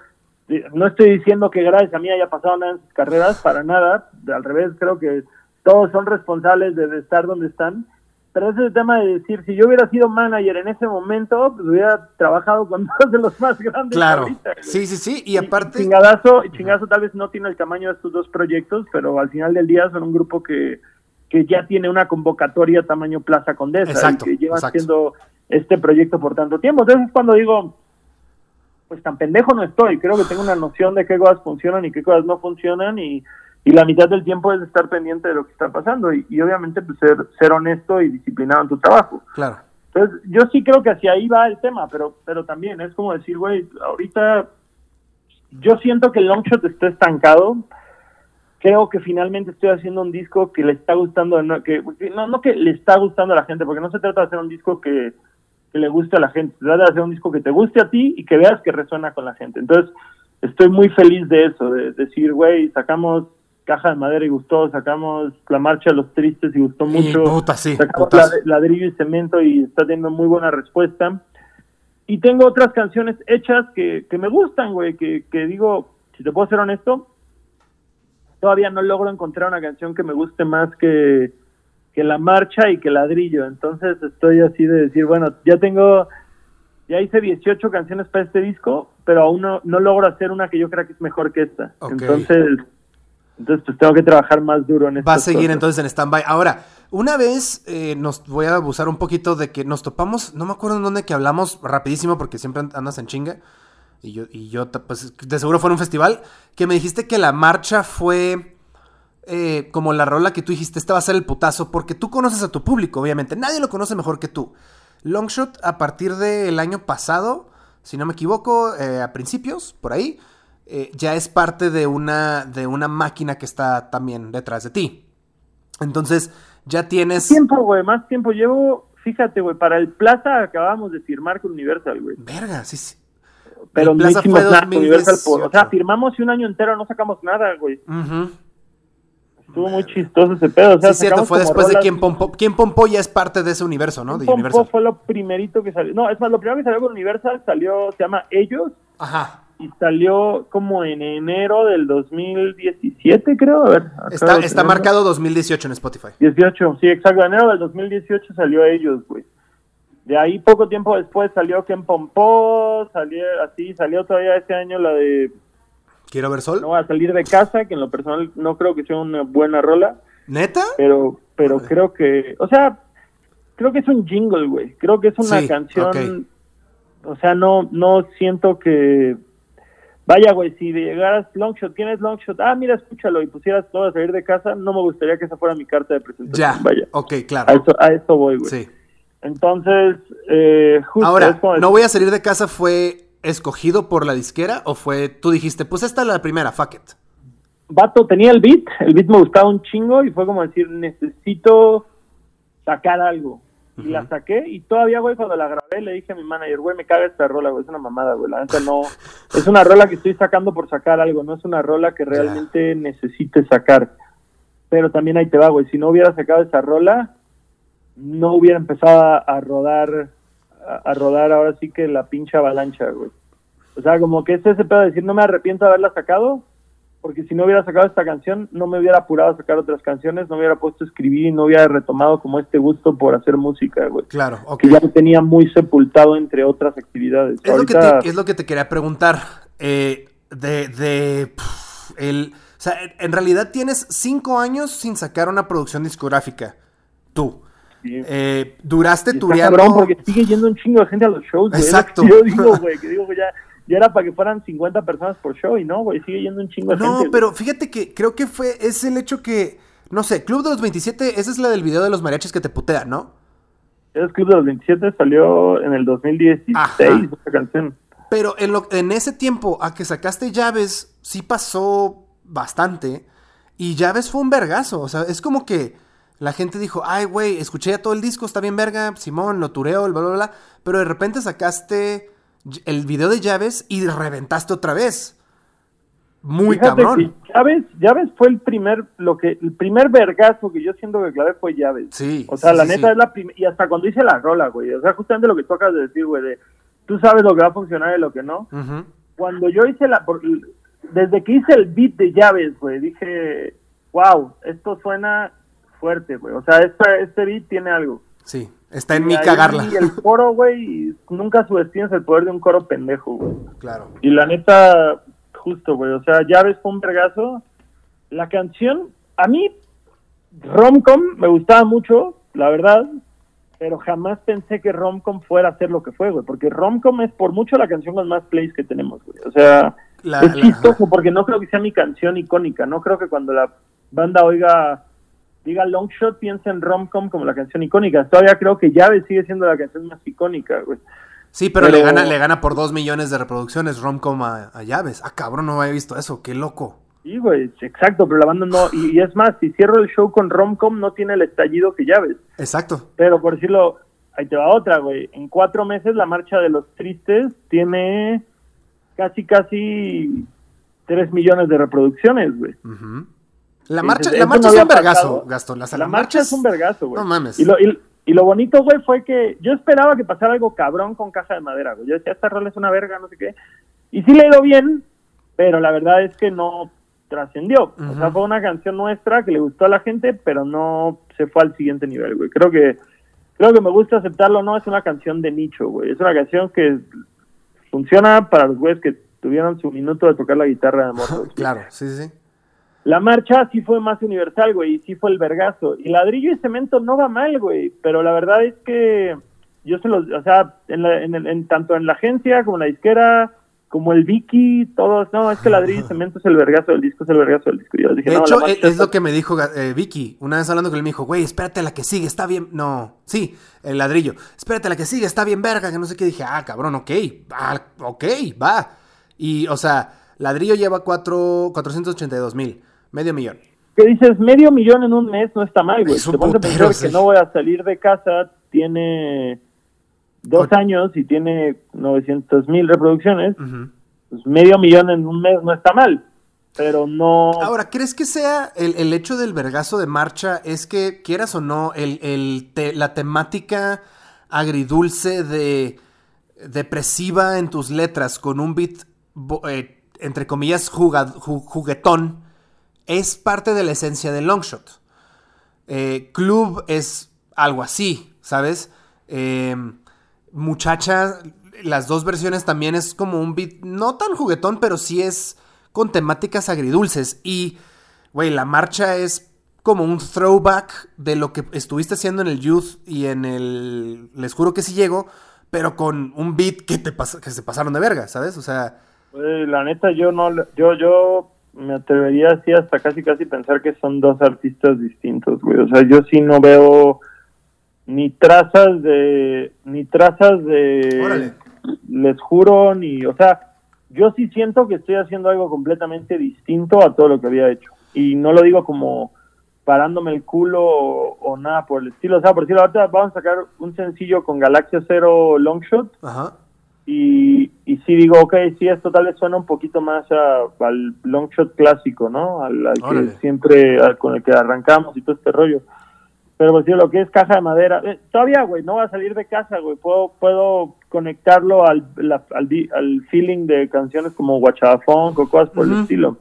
no estoy diciendo que gracias a mí haya pasado nada en sus carreras, para nada, al revés, creo que todos son responsables de estar donde están, pero ese es el tema de decir, si yo hubiera sido manager en ese momento, pues hubiera trabajado con dos de los más grandes. Claro, sí, sí, sí, y aparte... Y chingadazo, chingazo tal vez no tiene el tamaño de estos dos proyectos, pero al final del día son un grupo que, que ya tiene una convocatoria tamaño Plaza Condesa exacto, y que lleva haciendo este proyecto por tanto tiempo. Entonces es cuando digo, pues tan pendejo no estoy, creo que tengo una noción de qué cosas funcionan y qué cosas no funcionan y y la mitad del tiempo es estar pendiente de lo que está pasando y, obviamente pues ser, ser honesto y disciplinado en tu trabajo. Claro. Entonces, yo sí creo que hacia ahí va el tema, pero, pero también es como decir, güey, ahorita yo siento que el longshot está estancado. Creo que finalmente estoy haciendo un disco que le está gustando, no, que, no, no que le está gustando a la gente, porque no se trata de hacer un disco que, que le guste a la gente, se trata de hacer un disco que te guste a ti y que veas que resuena con la gente. Entonces, estoy muy feliz de eso, de decir, güey, sacamos Caja de Madera y gustó, sacamos La Marcha de los Tristes y gustó mucho, sacamos Ladrillo y Cemento y está teniendo muy buena respuesta. Y tengo otras canciones hechas que, que me gustan, güey, que, que digo, si te puedo ser honesto, todavía no logro encontrar una canción que me guste más que, que La Marcha y que Ladrillo. Entonces estoy así de decir, bueno, ya tengo, ya hice 18 canciones para este disco, pero aún no, no logro hacer una que yo creo que es mejor que esta. Entonces entonces, pues tengo que trabajar más duro en esto. Va a seguir entonces en stand-by. Ahora, una vez eh, nos voy a abusar un poquito de que nos topamos, no me acuerdo en dónde que hablamos rapidísimo porque siempre andas en chinga. y yo, y yo pues de seguro fue en un festival, que me dijiste que la marcha fue eh, como la rola que tú dijiste, esta va a ser el putazo, porque tú conoces a tu público, obviamente, nadie lo conoce mejor que tú. Longshot, a partir del año pasado, si no me equivoco, eh, a principios, por ahí, eh, ya es parte de una, de una máquina que está también detrás de ti. Entonces, ya tienes... Tiempo, güey, más tiempo. Llevo, fíjate, güey, para el Plaza acabamos de firmar con Universal, güey. Verga, sí, sí. Pero no hicimos nada Universal por... O sea, firmamos y un año entero no sacamos nada, güey. Estuvo muy chistoso ese pedo. O sea, sí, cierto, fue después de quien Pompó. Quien Pompó ya es parte de ese universo, ¿no? De Pompó fue lo primerito que salió. No, es más, lo primero que salió con Universal salió, se llama Ellos. Ajá. Y salió como en enero del 2017, creo. A ver. Está, está marcado 2018 en Spotify. 18, sí, exacto. En enero del 2018 salió Ellos, güey. De ahí poco tiempo después salió Ken Pompó, salió así, salió todavía este año la de Quiero ver sol. No a salir de casa, que en lo personal no creo que sea una buena rola. ¿Neta? Pero, pero creo que, o sea, creo que es un jingle, güey. Creo que es una canción. O sea, no, no siento que. Vaya, güey, si llegaras Longshot, tienes Longshot, ah, mira, escúchalo y pusieras todo a salir de casa, no me gustaría que esa fuera mi carta de presentación. Ya, vaya. Ok, claro. A eso, a eso voy, güey. Sí. Entonces, eh, justo. Ahora, no voy a salir de casa fue escogido por la disquera o fue, tú dijiste, pues esta es la primera, fuck it? Vato, tenía el beat, el beat me gustaba un chingo y fue como decir, necesito sacar algo. Y la saqué y todavía, güey, cuando la grabé le dije a mi manager, güey, me caga esta rola, güey, es una mamada, güey, la neta no, es una rola que estoy sacando por sacar algo, no es una rola que realmente necesite sacar. Pero también ahí te va, güey, si no hubiera sacado esa rola, no hubiera empezado a rodar a, rodar ahora sí que la pinche avalancha, güey. O sea, como que es ese pedo de decir, no me arrepiento de haberla sacado, porque si no hubiera sacado esta canción, no me hubiera apurado a sacar otras canciones, no me hubiera puesto a escribir y no hubiera retomado como este gusto por hacer música, güey. Claro, ok. Que ya me tenía muy sepultado entre otras actividades. Es, lo, que te, es lo que te quería preguntar. Eh, de, de el, o sea, en realidad tienes cinco años sin sacar una producción discográfica. Tú. Eh, duraste tu cabrón porque sigue yendo un chingo de gente a los shows, güey. Exacto. Yo digo, güey, que digo ya, ya era para que fueran 50 personas por show y no, güey, sigue yendo un chingo de gente. No, pero fíjate que creo que fue, es el hecho que, no sé, Club de los 27, esa es la del video de los mariachis que te putean, ¿no? Es Club de los 27 salió en el 2016, esa canción. Pero en, lo, en ese tiempo, a que sacaste llaves, sí pasó bastante. Y llaves fue un vergazo. O sea, es como que la gente dijo, ay, güey, escuché ya todo el disco, está bien verga, Simón, lo tureo, bla, bla, bla. Pero de repente sacaste el video de llaves y reventaste otra vez. Muy cabrón. Llaves, llaves fue el primer, lo que, el primer vergazo que yo siento que clave fue llaves. Sí. O sea, la neta es la primera, y hasta cuando hice la rola, güey. O sea, justamente lo que tú acabas de decir, güey, de tú sabes lo que va a funcionar y lo que no. Cuando yo hice la, desde que hice el beat de llaves, güey, dije, wow, esto suena fuerte, güey. O sea, este, este beat tiene algo. Sí, está en mí cagarla. Y el coro, güey, nunca subestimes el poder de un coro pendejo, güey. Claro. Y la neta, justo, güey. O sea, ya ves fue un vergazo. La canción, a mí, Romcom me gustaba mucho, la verdad. Pero jamás pensé que Romcom fuera a ser lo que fue, güey. Porque Romcom es por mucho la canción con más plays que tenemos, güey. O sea, es chistoso porque no creo que sea mi canción icónica. No creo que cuando la banda oiga diga Longshot, piensa en Romcom como la canción icónica. Todavía creo que Llaves sigue siendo la canción más icónica, güey. Sí, pero, Le, gana, le gana por dos millones de reproducciones Romcom a, Llaves. Ah, cabrón, no había visto eso, qué loco. Sí, güey, exacto, pero la banda no. Y, es más, si cierro el show con Romcom, no tiene el estallido que Llaves. Exacto. Pero por decirlo, ahí te va otra, güey. En cuatro meses, la marcha de los tristes tiene casi, casi tres millones de reproducciones, güey. La marcha, la marcha es un vergazo, Gastón. La, marcha, es un vergazo, güey. No mames. Y lo, y, lo bonito, güey, fue que yo esperaba que pasara algo cabrón con Caja de Madera, güey. Yo decía, esta rola es una verga, no sé qué. Y sí le dio bien, pero la verdad es que no trascendió. O sea, fue una canción nuestra que le gustó a la gente, pero no se fue al siguiente nivel, güey. Creo que creo que me gusta aceptarlo, no es una canción de nicho, güey. Es una canción que funciona para los güeyes que tuvieron su minuto de tocar la guitarra de amor. claro, sí, sí. La marcha sí fue más universal, güey, y sí fue el vergazo. Y ladrillo y cemento no va mal, güey, pero la verdad es que yo se los, o sea, en, en, tanto en la agencia como en la disquera, como el Vicky, todos, no, es que ladrillo y cemento es el vergazo del disco, es el vergazo del disco. Y yo dije, De no, hecho, la es, es lo que me dijo eh, Vicky. Una vez hablando con él, me dijo, güey, espérate a la que sigue, está bien. No, sí, el ladrillo. Espérate a la que sigue, está bien verga, que no sé qué. Dije, ah, cabrón, ok, ah, ok, va. Y, o sea, ladrillo lleva cuatro, 482 mil, medio millón. que dices, medio millón en un mes no está mal, güey. Es Te pones a pensar sí. que no voy a salir de casa, tiene dos años y tiene 900 mil reproducciones, pues medio millón en un mes no está mal, pero no... Ahora, ¿crees que sea el, el hecho del vergazo de marcha? Es que, quieras o no, el, el te- la temática agridulce de depresiva en tus letras con un beat, eh, entre comillas, juga- ju- juguetón, es parte de la esencia del longshot. Eh, Club es algo así, ¿sabes? Eh, muchacha, las dos versiones también es como un beat, no tan juguetón, pero sí es con temáticas agridulces. Y, güey, la marcha es como un throwback de lo que estuviste haciendo en el Youth y en el Les juro que sí llego, pero con un beat que, te que se pasaron de verga, ¿sabes? O sea, la neta, yo no, yo, yo me atrevería así hasta casi casi pensar que son dos artistas distintos, güey. O sea, yo sí no veo ni trazas de, ni trazas de, Órale. les juro, ni, o sea, yo sí siento que estoy haciendo algo completamente distinto a todo lo que había hecho. Y no lo digo como parándome el culo o, o nada por el estilo. O sea, por decirlo, ahorita vamos a sacar un sencillo con Galaxia Zero Longshot ajá. Y, y sí digo, ok, sí, esto tal vez suena un poquito más a- al long shot clásico, ¿no? Al, al que siempre, al- con el que arrancamos y todo este rollo. Pero pues sí, lo que es caja de madera, eh, todavía, güey, no va a salir de casa, güey, puedo, puedo conectarlo al, la- al, feeling de canciones como Guachafón o cosas por el estilo.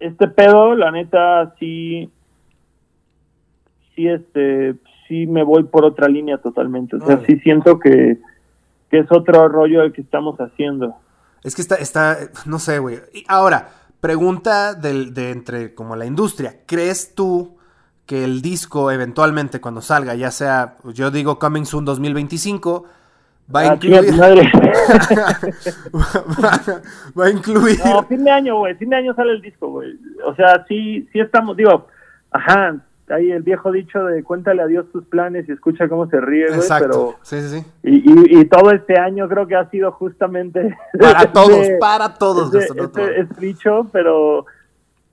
Este pedo, la neta, sí, sí, este, sí me voy por otra línea totalmente. O sea, Órale. sí siento que, que es otro rollo el que estamos haciendo. Es que está, está, no sé, güey. Y ahora, pregunta del, de entre como la industria. ¿Crees tú que el disco eventualmente cuando salga, ya sea, yo digo Coming Soon 2025, va a Ah, incluir... madre. va, va a incluir... No, fin de año, güey. Fin de año sale el disco, güey. O sea, sí, sí estamos, digo, ajá, hay el viejo dicho de cuéntale a Dios tus planes y escucha cómo se ríe, güey, Exacto. pero... Sí, sí, sí. Y, y, y todo este año creo que ha sido justamente... Para todos, para todos. ese- ese- ese dicho, pero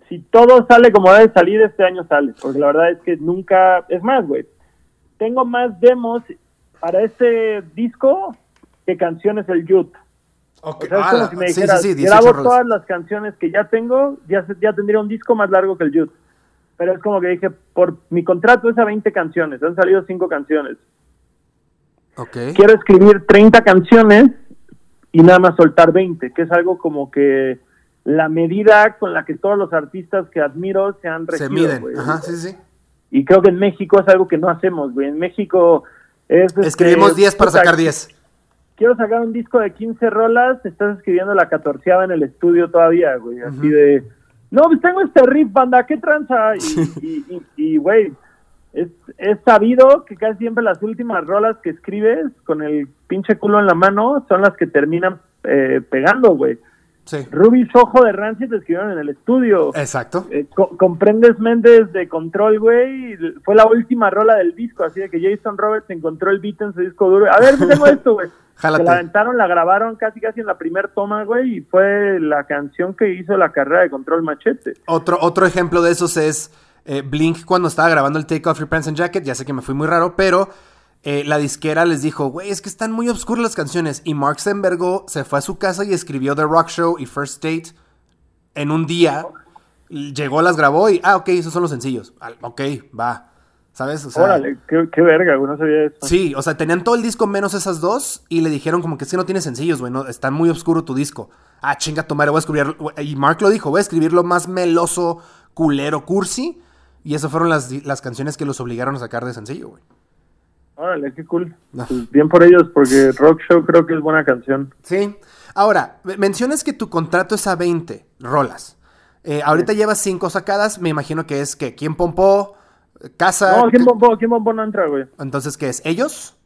si todo sale como debe salir, este año sale. Porque la verdad es que nunca... Es más, güey, tengo más demos para este disco que canciones del Youth. Ok, O sea, es como si me dijeras, sí, 18 grabo todas las canciones que ya tengo, ya, ya tendría un disco más largo que el Youth. Pero es como que dije, por mi contrato es a 20 canciones, han salido 5 canciones. Ok. Quiero escribir 30 canciones y nada más soltar 20, que es algo como que la medida con la que todos los artistas que admiro se han Se regido. miden. güey. Ajá, sí, sí. Y creo que en México es algo que no hacemos, güey. En México es... este, Escribimos 10 para sacar 10. quiero sacar un disco de 15 rolas, estás escribiendo la catorceava en el estudio todavía, güey, así de, no, pues tengo este riff, banda, ¿qué tranza? Y, y, y, y, güey, es, es sabido que casi siempre las últimas rolas que escribes con el pinche culo en la mano son las que terminan eh, pegando, güey. Sí. Ruby Sojo de Rancid te escribieron en el estudio. Exacto. Eh, co- comprendes Méndez de Control, güey. Fue la última rola del disco, así de que Jason Roberts encontró el beat en su disco duro. A ver, tengo esto, güey. Se la aventaron, la grabaron casi casi en la primer toma, güey, y fue la canción que hizo la carrera de Control Machete. Otro, otro ejemplo de esos es eh, Blink cuando estaba grabando el Take Off Your Pants and Jacket. Ya sé que me fui muy raro, pero eh, la disquera les dijo, güey, es que están muy obscuras las canciones. Y Mark Stenbergo se fue a su casa y escribió The Rock Show y First Date en un día. Llegó, las grabó y, ah, ok, esos son los sencillos. Ok, va. ¿Sabes? O sea, Órale, qué, qué verga, güey, no sabía eso. Sí, o sea, tenían todo el disco menos esas dos y le dijeron como que es que no tiene sencillos, güey, no, está muy oscuro tu disco. Ah, chinga tu madre, voy a escribir, y Mark lo dijo, voy a escribir lo más meloso, culero, cursi, y esas fueron las, las canciones que los obligaron a sacar de sencillo, güey. Órale, qué cool. No. Pues bien por ellos, porque Rock Show creo que es buena canción. Sí. Ahora, me- mencionas que tu contrato es a 20 rolas. Eh, ahorita llevas 5 sacadas, me imagino que es que ¿Quién Pompó? Casa. No, ¿quién bombó? ¿Quién bombó no entra, güey? Entonces, ¿qué es? ¿Ellos?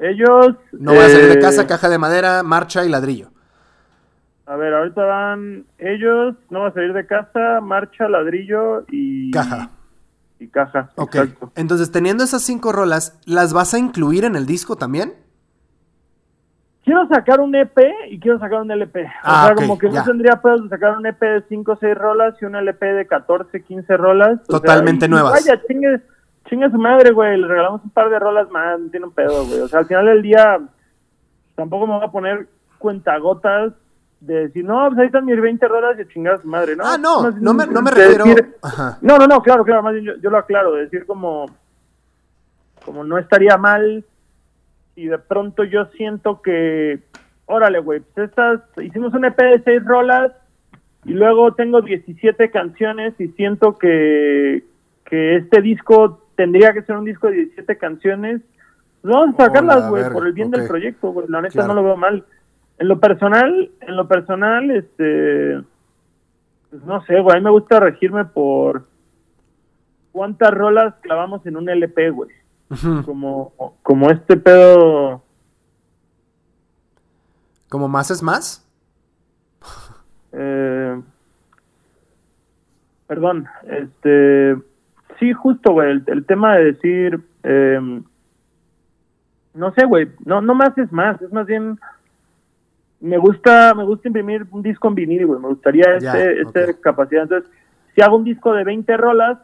Ellos... No voy a salir de eh, casa, caja de madera, marcha y ladrillo. A ver, ahorita van ellos, no va a salir de casa, marcha, ladrillo y Caja. Y caja. Ok. exacto. Entonces, teniendo esas cinco rolas, ¿las vas a incluir en el disco también? Quiero sacar un EP y quiero sacar un LP. O Ah, sea, como que ya. no tendría pedos de sacar un EP de 5 o 6 rolas y un LP de 14, 15 rolas. O sea, Totalmente y nuevas. Vaya, chingue, chingue su madre, güey. Le regalamos un par de rolas más, no tiene un pedo, güey. O sea, al final del día tampoco me voy a poner cuentagotas de decir, no, pues ahí están mis 20 rolas y chingar a su madre, ¿no? Ah, no, Más no me- no me de refiero- decir- Ajá. no, no, no, claro, claro, más bien yo, yo lo aclaro, de decir como, como no estaría mal y de pronto yo siento que, órale, güey, pues estas, hicimos un EP de seis rolas y luego tengo 17 canciones y siento que, que este disco tendría que ser un disco de 17 canciones. Pues Vamos a sacarlas, güey, por el bien del proyecto, güey. La neta Claro. no lo veo mal. En lo personal, en lo personal, este, pues no sé, güey, a mí me gusta regirme por cuántas rolas clavamos en un LP, güey. Como, como este pedo, ¿Como más es más? eh, perdón, este, sí, justo, güey, el, el tema de decir, eh, no sé, güey, no, no más es más, es más bien, me gusta, me gusta imprimir un disco en vinil, güey, me gustaría Ya, este, esta ok. capacidad, entonces, si hago un disco de 20 rolas,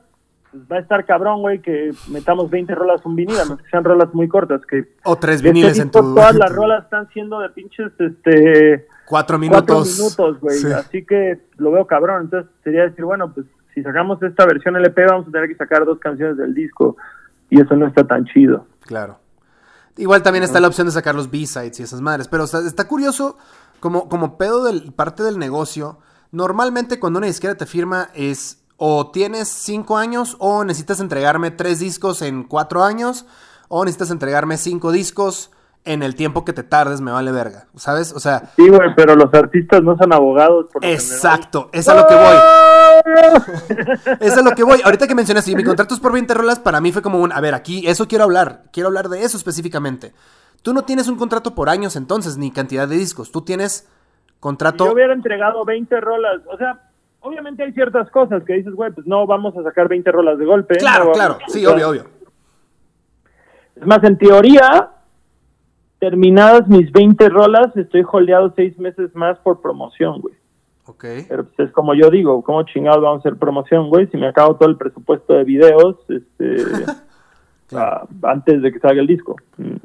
pues va a estar cabrón, güey, que metamos 20 rolas en un vinil, a menos que sean rolas muy cortas, que O tres este viniles en disco tu. todas en las rolas están siendo de pinches, este, Cuatro cuatro minutos. minutos, güey. Sí. Así que lo veo cabrón. Entonces sería decir, bueno, pues si sacamos esta versión LP, vamos a tener que sacar dos canciones del disco. Y eso no está tan chido. Claro. Igual también está la opción de sacar los B-sides y esas madres. Pero o sea, está curioso, como, como pedo del parte del negocio. Normalmente cuando una disquera te firma es o tienes cinco años o necesitas entregarme tres discos en cuatro años o necesitas entregarme cinco discos en el tiempo que te tardes, me vale verga. ¿Sabes? O sea, Sí, güey, pero los artistas no son abogados. Por exacto. Es a lo que voy. Es a lo que voy. Ahorita que mencionaste, y mi contrato es por 20 rolas, para mí fue como un, a ver, aquí, eso quiero hablar. Quiero hablar de eso específicamente. Tú no tienes un contrato por años entonces, ni cantidad de discos. Tú tienes Si contrato... yo hubiera entregado 20 rolas, o sea, obviamente hay ciertas cosas que dices, güey, pues no vamos a sacar 20 rolas de golpe. Claro, no claro. Sí, obvio, obvio. Es más, en teoría, terminadas mis 20 rolas, estoy holdeado seis meses más por promoción, güey. Ok. Pero pues es como yo digo, ¿cómo chingados vamos a hacer promoción, güey? Si me acabo todo el presupuesto de videos, este, Claro. ah, antes de que salga el disco. Mm.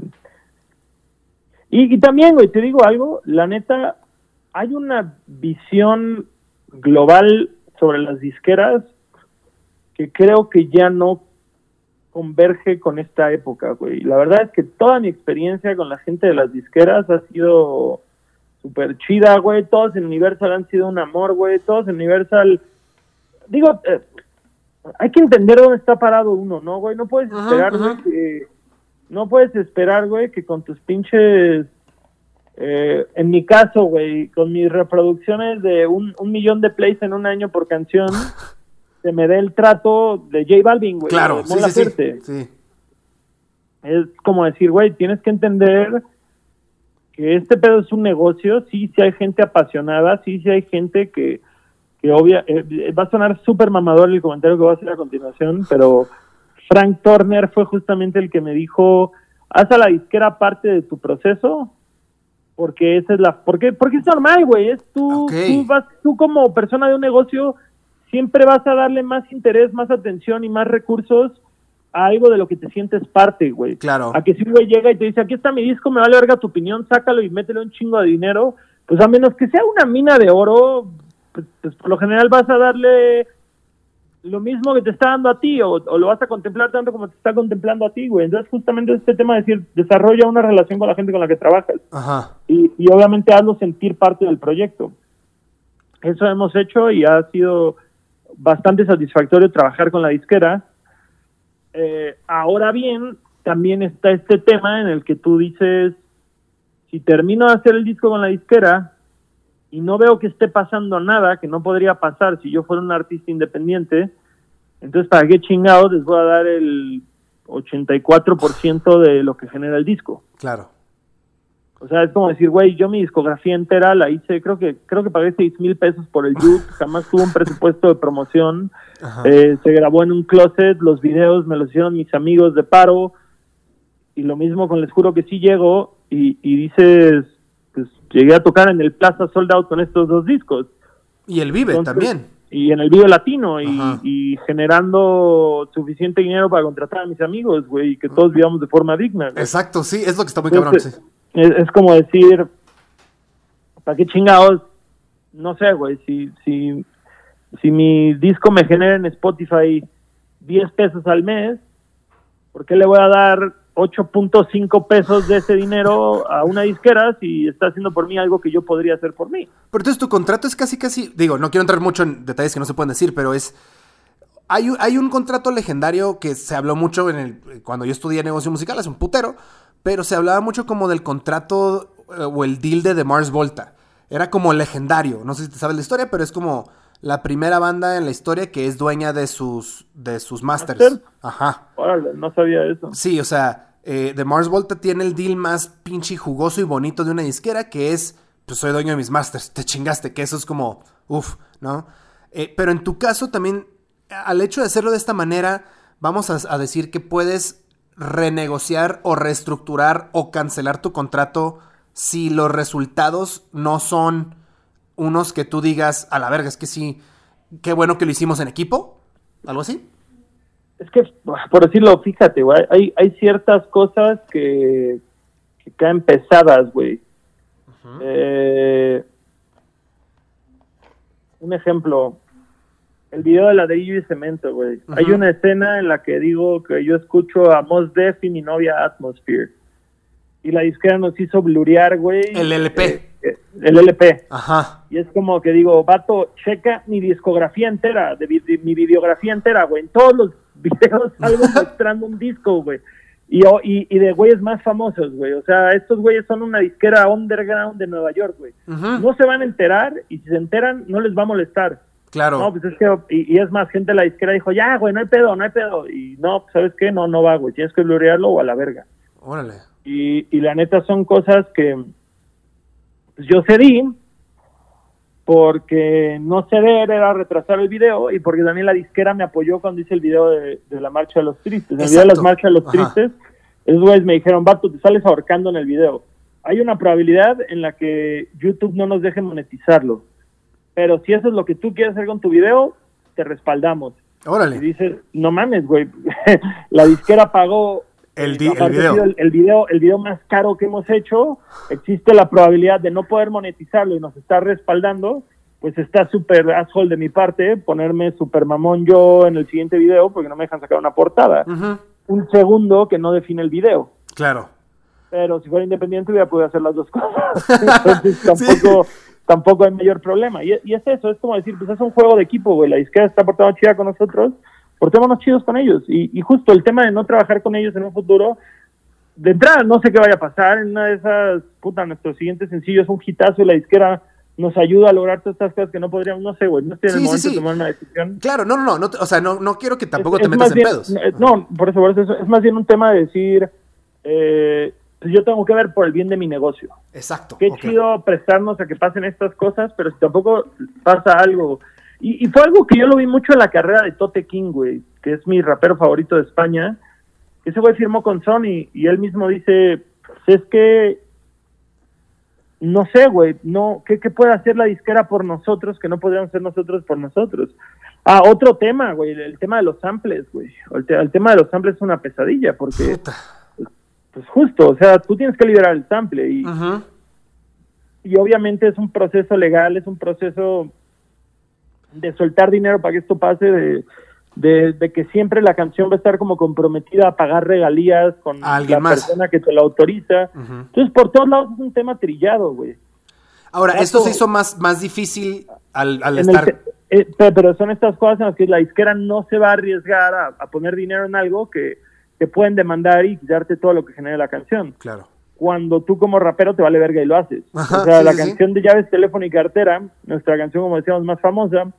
Y, y también, güey, te digo algo, la neta, hay una visión global sobre las disqueras que creo que ya no converge con esta época, güey. La verdad es que toda mi experiencia con la gente de las disqueras ha sido súper chida, güey. Todos en Universal han sido un amor, güey. Todos en Universal... Digo, eh, hay que entender dónde está parado uno, ¿no, güey? No puedes Ajá, esperar, ajá. güey, que... No puedes esperar, güey, que con tus pinches... eh, en mi caso, güey, con mis reproducciones de un, un millón de plays en un año por canción, se me dé el trato de J Balvin, güey. Claro, sí, sí, sí. Laferte Sí. es como decir, güey, tienes que entender que este pedo es un negocio, sí, sí hay gente apasionada, sí, sí hay gente que, que obvia, eh, va a sonar súper mamador el comentario que voy a hacer a continuación, pero Frank Turner fue justamente el que me dijo, haz a la disquera parte de tu proceso, porque esa es la, porque, porque es normal, güey, es tú, Ok. tú vas, tú como persona de un negocio, siempre vas a darle más interés, más atención y más recursos a algo de lo que te sientes parte, güey. Claro. A que si un güey llega y te dice, aquí está mi disco, me vale verga tu opinión, sácalo y métele un chingo de dinero, pues a menos que sea una mina de oro, pues, pues, por lo general vas a darle lo mismo que te está dando a ti o, o lo vas a contemplar tanto como te está contemplando a ti, güey. Entonces justamente este tema de decir, desarrolla una relación con la gente con la que trabajas Ajá. y, y obviamente hazlo sentir parte del proyecto. Eso hemos hecho y ha sido bastante satisfactorio trabajar con la disquera. Eh, ahora bien, también está este tema en el que tú dices, si termino de hacer el disco con la disquera y no veo que esté pasando nada, que no podría pasar si yo fuera un artista independiente, entonces ¿para qué chingados les voy a dar el 84% de lo que genera el disco? Claro. O sea, es como decir, güey, yo mi discografía entera la hice, creo que creo que pagué seis mil pesos por el YouTube, jamás tuve un presupuesto de promoción, eh, se grabó en un closet, los videos me los hicieron mis amigos de paro, y lo mismo con Les Juro que sí llego, y, y dices, pues llegué a tocar en el Plaza Sold Out con estos dos discos. Y el Vive también. Y en el Vive Latino, y, y, generando suficiente dinero para contratar a mis amigos, güey, y que todos vivamos de forma digna. Exacto, sí, es lo que está muy cabrón, sí es, como decir, ¿para qué chingados? No sé, güey, si, si, si mi disco me genera en Spotify 10 pesos al mes, ¿por qué le voy a dar 8.5 pesos de ese dinero a una disquera si está haciendo por mí algo que yo podría hacer por mí? Pero entonces tu contrato es casi, casi, digo, no quiero entrar mucho en detalles que no se pueden decir, pero es... Hay, hay un contrato legendario que se habló mucho en el, cuando yo estudié negocio musical, hace un putero, pero se hablaba mucho como del contrato eh, o el deal de The Mars Volta. Era como legendario. No sé si te sabes la historia, pero es como la primera banda en la historia que es dueña de sus, de sus masters. Ajá. Órale, no sabía eso. Sí, o sea, eh, The Mars Volta tiene el deal más pinche jugoso y bonito de una disquera que es, pues soy dueño de mis masters, te chingaste, que eso es como, uff, ¿no? Eh, pero en tu caso también, al hecho de hacerlo de esta manera, vamos a decir que puedes renegociar o reestructurar o cancelar tu contrato si los resultados no son unos que tú digas, a la verga, es que sí, qué bueno que lo hicimos en equipo? ¿Algo así? Es que, por decirlo, fíjate, güey, hay, hay ciertas cosas que, que caen pesadas, güey. Eh, un ejemplo, el video de ladrillo y cemento, güey. Hay una escena en la que digo que yo escucho a Mos Def y mi novia Atmosphere. Y la disquera nos hizo blurear, güey. El LP. Eh, eh, el LP. Ajá. Y es como que digo, vato, checa mi discografía entera, de, mi videografía entera, güey. En todos los videos salgo mostrando un disco, güey. Y, y, y, de güeyes más famosos, güey. O sea, estos güeyes son una disquera underground de Nueva York, güey. No se van a enterar y si se enteran no les va a molestar. Claro. No, pues es que, y, es más, gente de la izquierda dijo, ya, güey, no hay pedo, no hay pedo. Y no, pues, ¿sabes qué? No, no va, güey, tienes que blurearlo o a la verga. Órale. Y, y la neta son cosas que pues, yo cedí porque no ceder era retrasar el video y porque también la disquera me apoyó cuando hice el video de, la Marcha de los Tristes. En el video de las Marchas de los Tristes, esos güeyes me dijeron, vato, te sales ahorcando en el video. Hay una probabilidad en la que YouTube no nos deje monetizarlo pero si eso es lo que tú quieres hacer con tu video, te respaldamos. Órale. Y dices, no mames, güey, la disquera pagó el, el, video. El, video. El video más caro que hemos hecho, existe la probabilidad de no poder monetizarlo y nos está respaldando, pues está súper asshole de mi parte ponerme súper mamón yo en el siguiente video porque no me dejan sacar una portada. Un segundo que no define el video. Claro. Pero si fuera independiente hubiera podido hacer las dos cosas. Entonces tampoco tampoco hay mayor problema. Y, es eso, es como decir, pues es un juego de equipo, güey, la izquierda está portando chida con nosotros, portémonos chidos con ellos. Y, justo el tema de no trabajar con ellos en un futuro, de entrada no sé qué vaya a pasar, en una de esas, puta, nuestro siguiente sencillo es un hitazo y la izquierda nos ayuda a lograr todas estas cosas que no podríamos, no sé, güey, no estoy en el momento de tomar una decisión. Claro, no, no, no, o sea, no, no quiero que tampoco te metas en pedos. No, por eso, por eso, es más bien un tema de decir, eh, pues yo tengo que ver por el bien de mi negocio. Exacto. Qué chido prestarnos a que pasen estas cosas, pero si tampoco pasa algo. Y, fue algo que yo lo vi mucho en la carrera de Tote King, güey, que es mi rapero favorito de España. Ese güey firmó con Sony y él mismo dice, pues es que no sé, güey, no, ¿qué, ¿qué, puede hacer la disquera por nosotros que no podríamos hacer nosotros por nosotros? Ah, otro tema, güey, el, tema de los samples, güey. El, tema de los samples es una pesadilla porque pues justo, o sea, tú tienes que liberar el sample y, y obviamente es un proceso legal, es un proceso de soltar dinero para que esto pase, de, de, que siempre la canción va a estar como comprometida a pagar regalías con la persona que te lo autoriza. Entonces, por todos lados es un tema trillado, güey. Ahora, esto se hizo más, más difícil al, estar... Eh, pero son estas cosas en las que la izquierda no se va a arriesgar a poner dinero en algo que te pueden demandar y quitarte todo lo que genera la canción. Claro. Cuando tú como rapero te vale verga y lo haces. o sea, la canción de llaves, teléfono y cartera, nuestra canción, como decíamos, más famosa,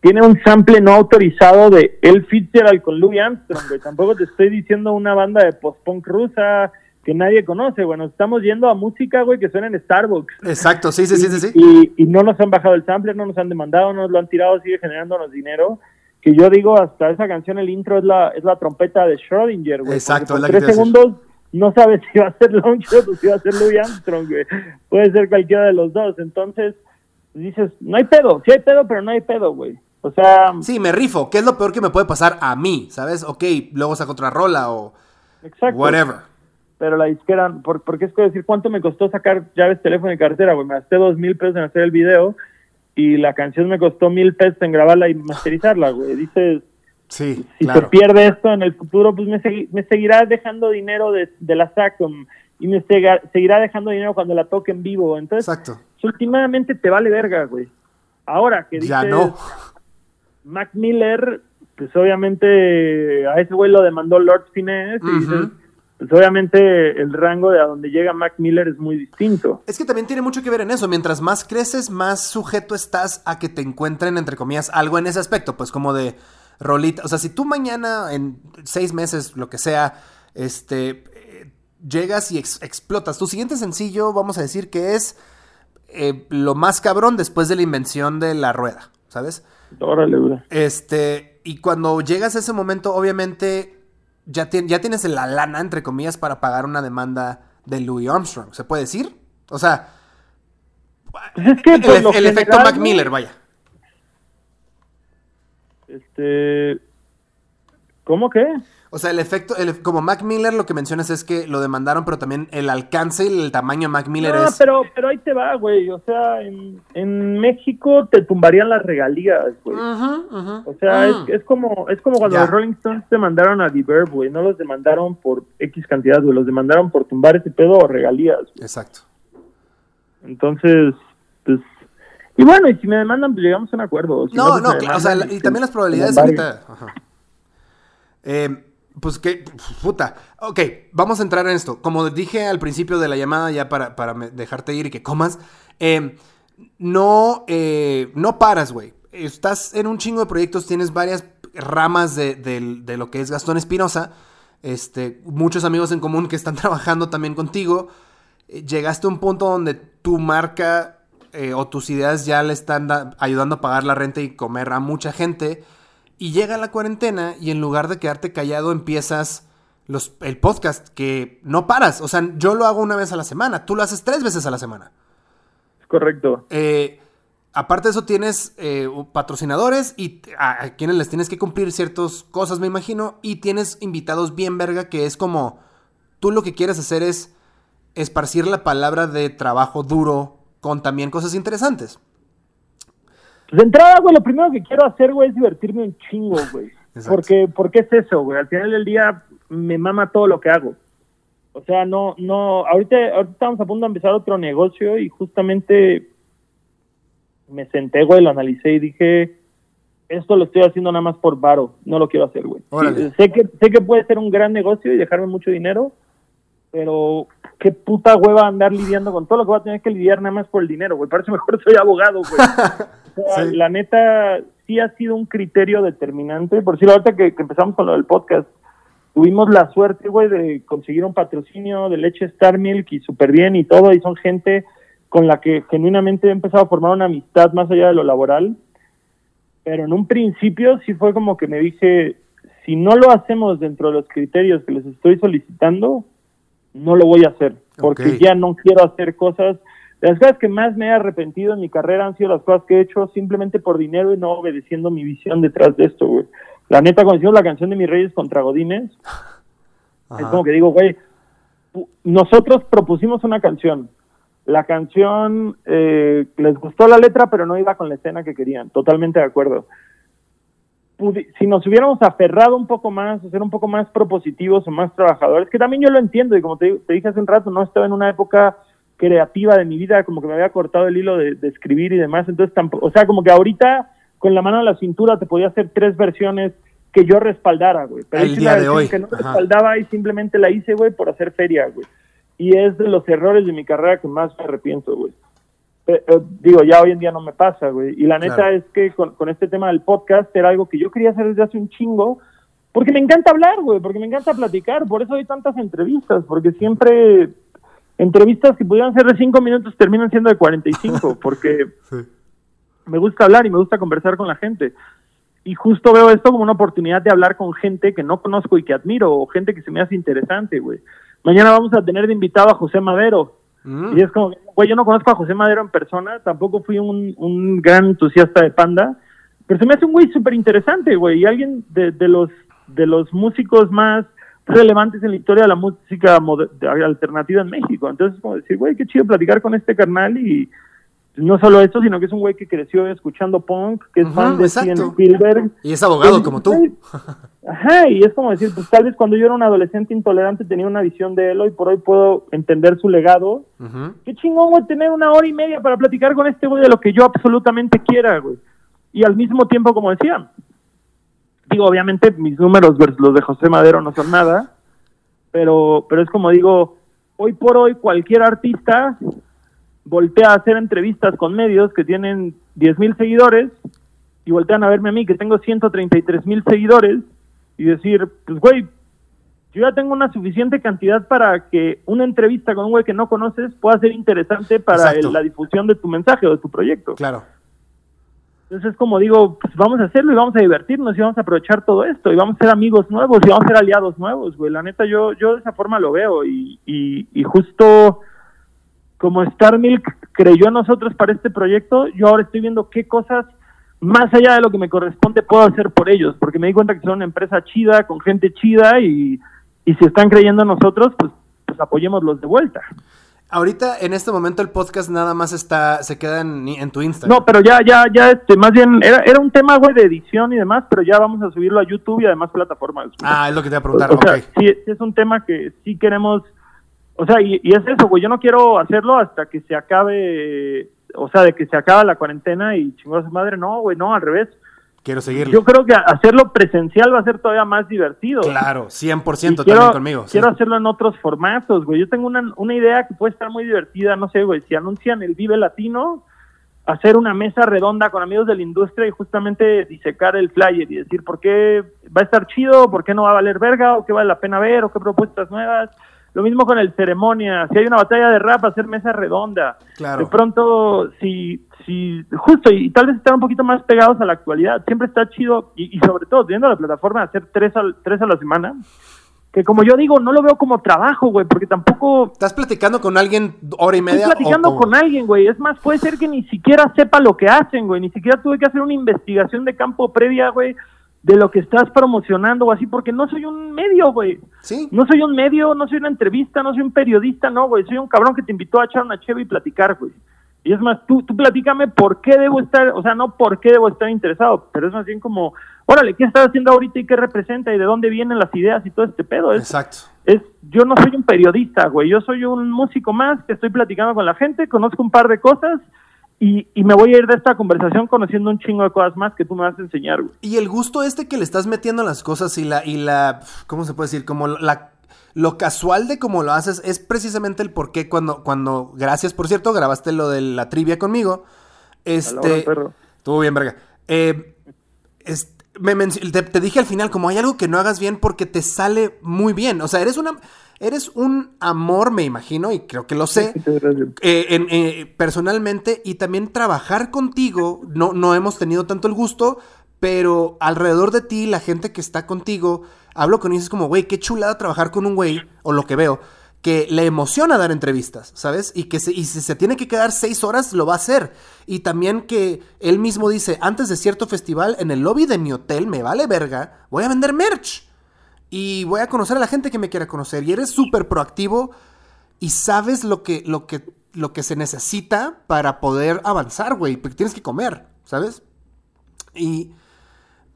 tiene un sample no autorizado de El Fitzgerald con Louis Armstrong, Tampoco te estoy diciendo una banda de post-punk rusa, que nadie conoce, bueno, estamos yendo a música, güey, que suena en Starbucks. Exacto, sí, sí, sí, sí. sí. Y, y, no nos han bajado el sampler, no nos han demandado, no nos lo han tirado, sigue generándonos dinero. Que yo digo, hasta esa canción, el intro es la, es la trompeta de Schrödinger, güey. Exacto, es la tres segundos no sabes si va a ser Longshot o si va a ser Louis Armstrong, güey. Puede ser cualquiera de los dos. Entonces, dices, no hay pedo, sí hay pedo, pero no hay pedo, güey. O sea... Sí, me rifo. ¿Qué es lo peor que me puede pasar a mí? ¿Sabes? Ok, luego saco otra rola o... Exacto. Whatever. Pero la disquera, por, porque es que decir, ¿cuánto me costó sacar llaves, teléfono y cartera, güey? Me gasté dos mil pesos en hacer el video y la canción me costó mil pesos en grabarla y masterizarla, güey. Dices, sí, si se pierde esto en el futuro, pues me, me seguirá dejando dinero de, de la SACOM y me seguirá dejando dinero cuando la toque en vivo. Entonces, Exacto. últimamente te vale verga, güey. Ahora que dices, ya no. Mac Miller, pues obviamente a ese güey lo demandó Lord Finesse y dices, pues obviamente el rango de a donde llega Mac Miller es muy distinto. Es que también tiene mucho que ver en eso. Mientras más creces, más sujeto estás a que te encuentren, entre comillas, algo en ese aspecto. Pues como de rolita. O sea, si tú mañana, en seis meses, lo que sea, este, eh, llegas y ex explotas. Tu siguiente sencillo, vamos a decir que es eh, lo más cabrón después de la invención de la rueda, ¿sabes? Órale, güey. Este, y cuando llegas a ese momento, obviamente ya, ya tienes la lana, entre comillas, para pagar una demanda de Louis Armstrong, ¿se puede decir? O sea, pues es que el, el, el efecto Mac Miller, vaya. Este, ¿cómo que? O sea, el efecto, el, como Mac Miller lo que mencionas es que lo demandaron, pero también el alcance y el tamaño de Mac Miller no, es... pero, pero ahí te va, güey. O sea, en, en México te tumbarían las regalías, güey. Uh -huh, uh -huh. O sea, Mm. es, es, como, es como cuando Ya. los Rolling Stones demandaron a Verb, güey. No los demandaron por X cantidad, güey. Los demandaron por tumbar ese pedo o regalías. güey. Exacto. Entonces, pues... Y bueno, y si me demandan, pues llegamos a un acuerdo. Si No, pues, no, claro, o sea, y también las probabilidades ahorita... ajá. Eh, pues que, puta. Ok, vamos a entrar en esto. Como dije al principio de la llamada, ya para, para dejarte ir y que comas, eh, no, eh, no paras, güey. Estás en un chingo de proyectos, tienes varias ramas de, de- lo que es Gastón Espinosa, este, muchos amigos en común que están trabajando también contigo. Eh, Llegaste a un punto donde tu marca eh, o tus ideas ya le están da- ayudando a pagar la renta y comer a mucha gente. Y llega la cuarentena y en lugar de quedarte callado empiezas los, el podcast que no paras. O sea, yo lo hago una vez a la semana, tú lo haces tres veces a la semana. Es correcto. Eh, aparte de eso tienes eh, patrocinadores y a, a quienes les tienes que cumplir ciertas cosas, me imagino. Y tienes invitados bien verga que es como tú lo que quieres hacer es esparcir la palabra de trabajo duro con también cosas interesantes. Pues de entrada, güey, lo primero que quiero hacer, güey, es divertirme un chingo, güey. Porque, porque es eso, güey. Al final del día me mama todo lo que hago. O sea, no, no, ahorita, ahorita estamos a punto de empezar otro negocio y justamente me senté, güey, lo analicé y dije, esto lo estoy haciendo nada más por varo, no lo quiero hacer, güey. Sí, sé que, sé que puede ser un gran negocio y dejarme mucho dinero, pero qué puta hueva andar lidiando con todo lo que voy a tener que lidiar nada más por el dinero, güey. Para eso mejor soy abogado, güey. O sea, Sí. La neta, sí ha sido un criterio determinante. Por decirlo, ahorita que, que empezamos con lo del podcast, tuvimos la suerte, güey, de conseguir un patrocinio de leche Star Milk y súper bien y todo, y son gente con la que genuinamente he empezado a formar una amistad más allá de lo laboral. Pero en un principio sí fue como que me dije, si no lo hacemos dentro de los criterios que les estoy solicitando, no lo voy a hacer, porque ya no quiero hacer cosas. Las cosas que más me he arrepentido en mi carrera han sido las cosas que he hecho simplemente por dinero y no obedeciendo mi visión detrás de esto, güey. La neta, cuando hicimos la canción de Mis Reyes contra Godines, es como que digo, güey, nosotros propusimos una canción. La canción eh, les gustó la letra, pero no iba con la escena que querían. Totalmente de acuerdo. Pudi- si nos hubiéramos aferrado un poco más, a ser un poco más propositivos o más trabajadores, que también yo lo entiendo, y como te, te dije hace un rato, no estaba en una época creativa de mi vida, como que me había cortado el hilo de, de escribir y demás, entonces tampoco, o sea, como que ahorita con la mano a la cintura te podía hacer tres versiones que yo respaldara, güey. Pero El día de hoy, que no ajá. respaldaba y simplemente la hice, güey, por hacer feria, güey. Y es de los errores de mi carrera que más me arrepiento, güey. Eh, eh, digo, ya hoy en día no me pasa, güey. Y la neta Claro. es que con, con este tema del podcast era algo que yo quería hacer desde hace un chingo, porque me encanta hablar, güey, porque me encanta platicar, por eso hay tantas entrevistas, porque siempre entrevistas que pudieran ser de cinco minutos terminan siendo de 45, porque me gusta hablar y me gusta conversar con la gente. Y justo veo esto como una oportunidad de hablar con gente que no conozco y que admiro, o gente que se me hace interesante, güey. Mañana vamos a tener de invitado a José Madero. Mm. Y es como, güey, yo no conozco a José Madero en persona, tampoco fui un, un gran entusiasta de Panda, pero se me hace un güey súper interesante, güey, y alguien de, de, los, de los músicos más relevantes en la historia de la música alternativa en México. Entonces, es como decir, güey, qué chido platicar con este carnal y no solo eso, sino que es un güey que creció escuchando punk, que es Ujú, fan de. Steven Spielberg. Y es abogado como tú. Ajá, y es como decir, pues tal vez cuando yo era un adolescente intolerante tenía una visión de él, hoy por hoy puedo entender su legado. Qué chingón, güey, tener una hora y media para platicar con este güey de lo que yo absolutamente quiera, güey. Y al mismo tiempo, como decía, digo, obviamente mis números versus los de José Madero no son nada, pero, pero es como digo, hoy por hoy cualquier artista voltea a hacer entrevistas con medios que tienen 10 mil seguidores y voltean a verme a mí que tengo 133 mil seguidores y decir, pues güey, yo ya tengo una suficiente cantidad para que una entrevista con un güey que no conoces pueda ser interesante para el- la difusión de tu mensaje o de tu proyecto. Claro. Entonces es como digo, pues vamos a hacerlo y vamos a divertirnos y vamos a aprovechar todo esto y vamos a ser amigos nuevos y vamos a ser aliados nuevos, güey. La neta yo yo de esa forma lo veo y, y, y justo como Star Milk creyó en nosotros para este proyecto, yo ahora estoy viendo qué cosas más allá de lo que me corresponde puedo hacer por ellos, porque me di cuenta que son una empresa chida, con gente chida y, y si están creyendo en nosotros, pues, pues apoyémoslos de vuelta. Ahorita, en este momento, el podcast nada más está, se queda en, en tu Instagram. No, pero ya, ya, ya, este, más bien, era, era un tema, güey, de edición y demás, pero ya vamos a subirlo a YouTube y además plataformas. güey. Ah, es lo que te iba a preguntar. o sí, sí es un tema que sí queremos, o sea, y, y es eso, güey, yo no quiero hacerlo hasta que se acabe, o sea, de que se acaba la cuarentena y chingó a su madre, no, güey, no, al revés. Quiero seguirlo. Yo creo que hacerlo presencial va a ser todavía más divertido. Claro, 100% Y también quiero, conmigo. sí. quiero hacerlo en otros formatos, güey. Yo tengo una, una idea que puede estar muy divertida, no sé, güey, si anuncian el Vive Latino, hacer una mesa redonda con amigos de la industria y justamente disecar el flyer y decir por qué va a estar chido, por qué no va a valer verga, o qué vale la pena ver, o qué propuestas nuevas. Lo mismo con el ceremonia, si hay una batalla de rap, hacer mesa redonda. Claro. De pronto, si, si, justo, y, tal vez estar un poquito más pegados a la actualidad, siempre está chido, y, y sobre todo, teniendo la plataforma de hacer tres, al, tres a la semana, que como yo digo, no lo veo como trabajo, güey, porque tampoco ¿Estás platicando con alguien hora y media? estoy platicando o- con alguien, güey. Es más, puede ser que ni siquiera sepa lo que hacen, güey. Ni siquiera tuve que hacer una investigación de campo previa, güey, de lo que estás promocionando o así, porque no soy un medio, güey. Sí. No soy un medio, no soy una entrevista, no soy un periodista, no, güey. Soy un cabrón que te invitó a echar una cheve y platicar, güey. Y es más, tú, tú platícame por qué debo estar, o sea, no por qué debo estar interesado, pero es más bien como, órale, ¿qué estás haciendo ahorita y qué representa y de dónde vienen las ideas y todo este pedo? Es, Exacto. es yo no soy un periodista, güey, yo soy un músico más que estoy platicando con la gente, conozco un par de cosas y, y me voy a ir de esta conversación conociendo un chingo de cosas más que tú me vas a enseñar, güey. Y el gusto este que le estás metiendo a las cosas y la, y la, ¿cómo se puede decir? Como la, lo casual de cómo lo haces es precisamente el por qué cuando, cuando, gracias por cierto, grabaste lo de la trivia conmigo. Este, perro. estuvo bien, verga. Eh, es- me te, te dije al final, como hay algo que no hagas bien porque te sale muy bien. O sea, eres una, eres un amor, me imagino, y creo que lo sé. Eh, en- eh, personalmente y también trabajar contigo, no, no hemos tenido tanto el gusto, pero alrededor de ti, la gente que está contigo, hablo con ellos, como, güey, qué chulada trabajar con un güey, o lo que veo, que le emociona dar entrevistas, ¿sabes? Y que se, y si se tiene que quedar seis horas, lo va a hacer. Y también que él mismo dice, antes de cierto festival, en el lobby de mi hotel, me vale verga, voy a vender merch. Y voy a conocer a la gente que me quiera conocer. Y eres súper proactivo y sabes lo que, lo que, lo que se necesita para poder avanzar, güey. Porque tienes que comer, ¿sabes? Y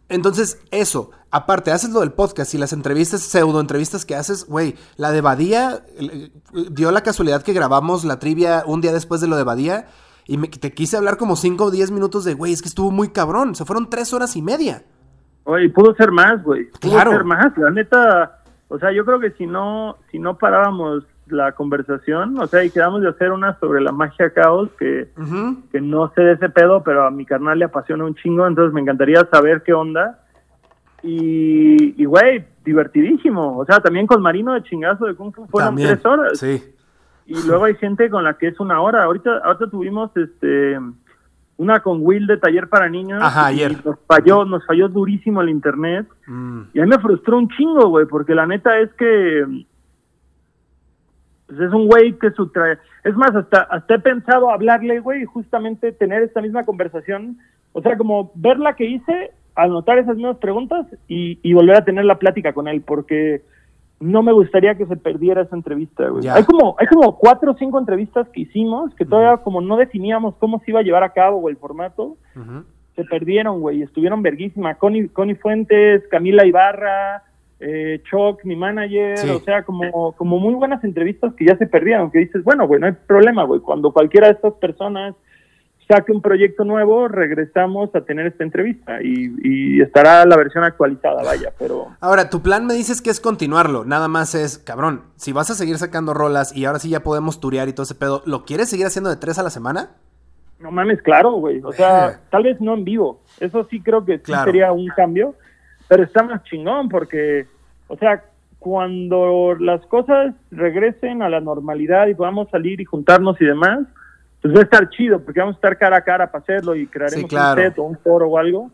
entonces, eso. Aparte, haces lo del podcast y las entrevistas, pseudo entrevistas que haces, güey. La de Badía, dio la casualidad que grabamos la trivia un día después de lo de Badía. Y te quise hablar como 5 o 10 minutos de, güey, es que estuvo muy cabrón. Se fueron 3 horas y media. Oye, pudo ser más, güey. Pudo Claro. ser más. La neta, o sea, yo creo que si no, si no parábamos la conversación, o sea, y quedamos de hacer una sobre la magia caos, que, que no sé de ese pedo, pero a mi carnal le apasiona un chingo, entonces me encantaría saber qué onda. Y, y, güey, divertidísimo. O sea, también con Marino de chingazo de Kung Fu fueron También, tres horas. Sí. Y luego hay gente con la que es una hora. Ahorita, ahorita tuvimos este una con Will de taller para niños. Ajá, y ayer. Nos falló, nos falló durísimo el internet. Mm, Y a mí me frustró un chingo, güey, porque la neta es que pues, es un güey que su tra- es más hasta hasta he pensado hablarle, güey, y justamente tener esta misma conversación, o sea, como ver la que hice, anotar esas mismas preguntas y, y volver a tener la plática con él, porque no me gustaría que se perdiera esa entrevista, güey. Hay como hay como cuatro o cinco entrevistas que hicimos que todavía como no definíamos cómo se iba a llevar a cabo el formato se perdieron, güey, estuvieron verguísima. Connie, Connie Fuentes, Camila Ibarra, eh, Choc, mi manager, Sí. o sea, como, como muy buenas entrevistas que ya se perdieron, que dices, bueno, güey, no hay problema, güey, cuando cualquiera de estas personas saque un proyecto nuevo, regresamos a tener esta entrevista y, y estará la versión actualizada, vaya, pero... Ahora, tu plan me dices que es continuarlo. Nada más es, cabrón, si vas a seguir sacando rolas y ahora sí ya podemos turear y todo ese pedo, ¿lo quieres seguir haciendo de tres a la semana? No mames, claro, güey. O sea, tal vez no en vivo. Eso sí creo que sí Claro. sería un cambio. Pero está más chingón porque, o sea, cuando las cosas regresen a la normalidad y podamos salir y juntarnos y demás, pues va a estar chido porque vamos a estar cara a cara para hacerlo y crearemos Sí, claro. un set o un foro o algo.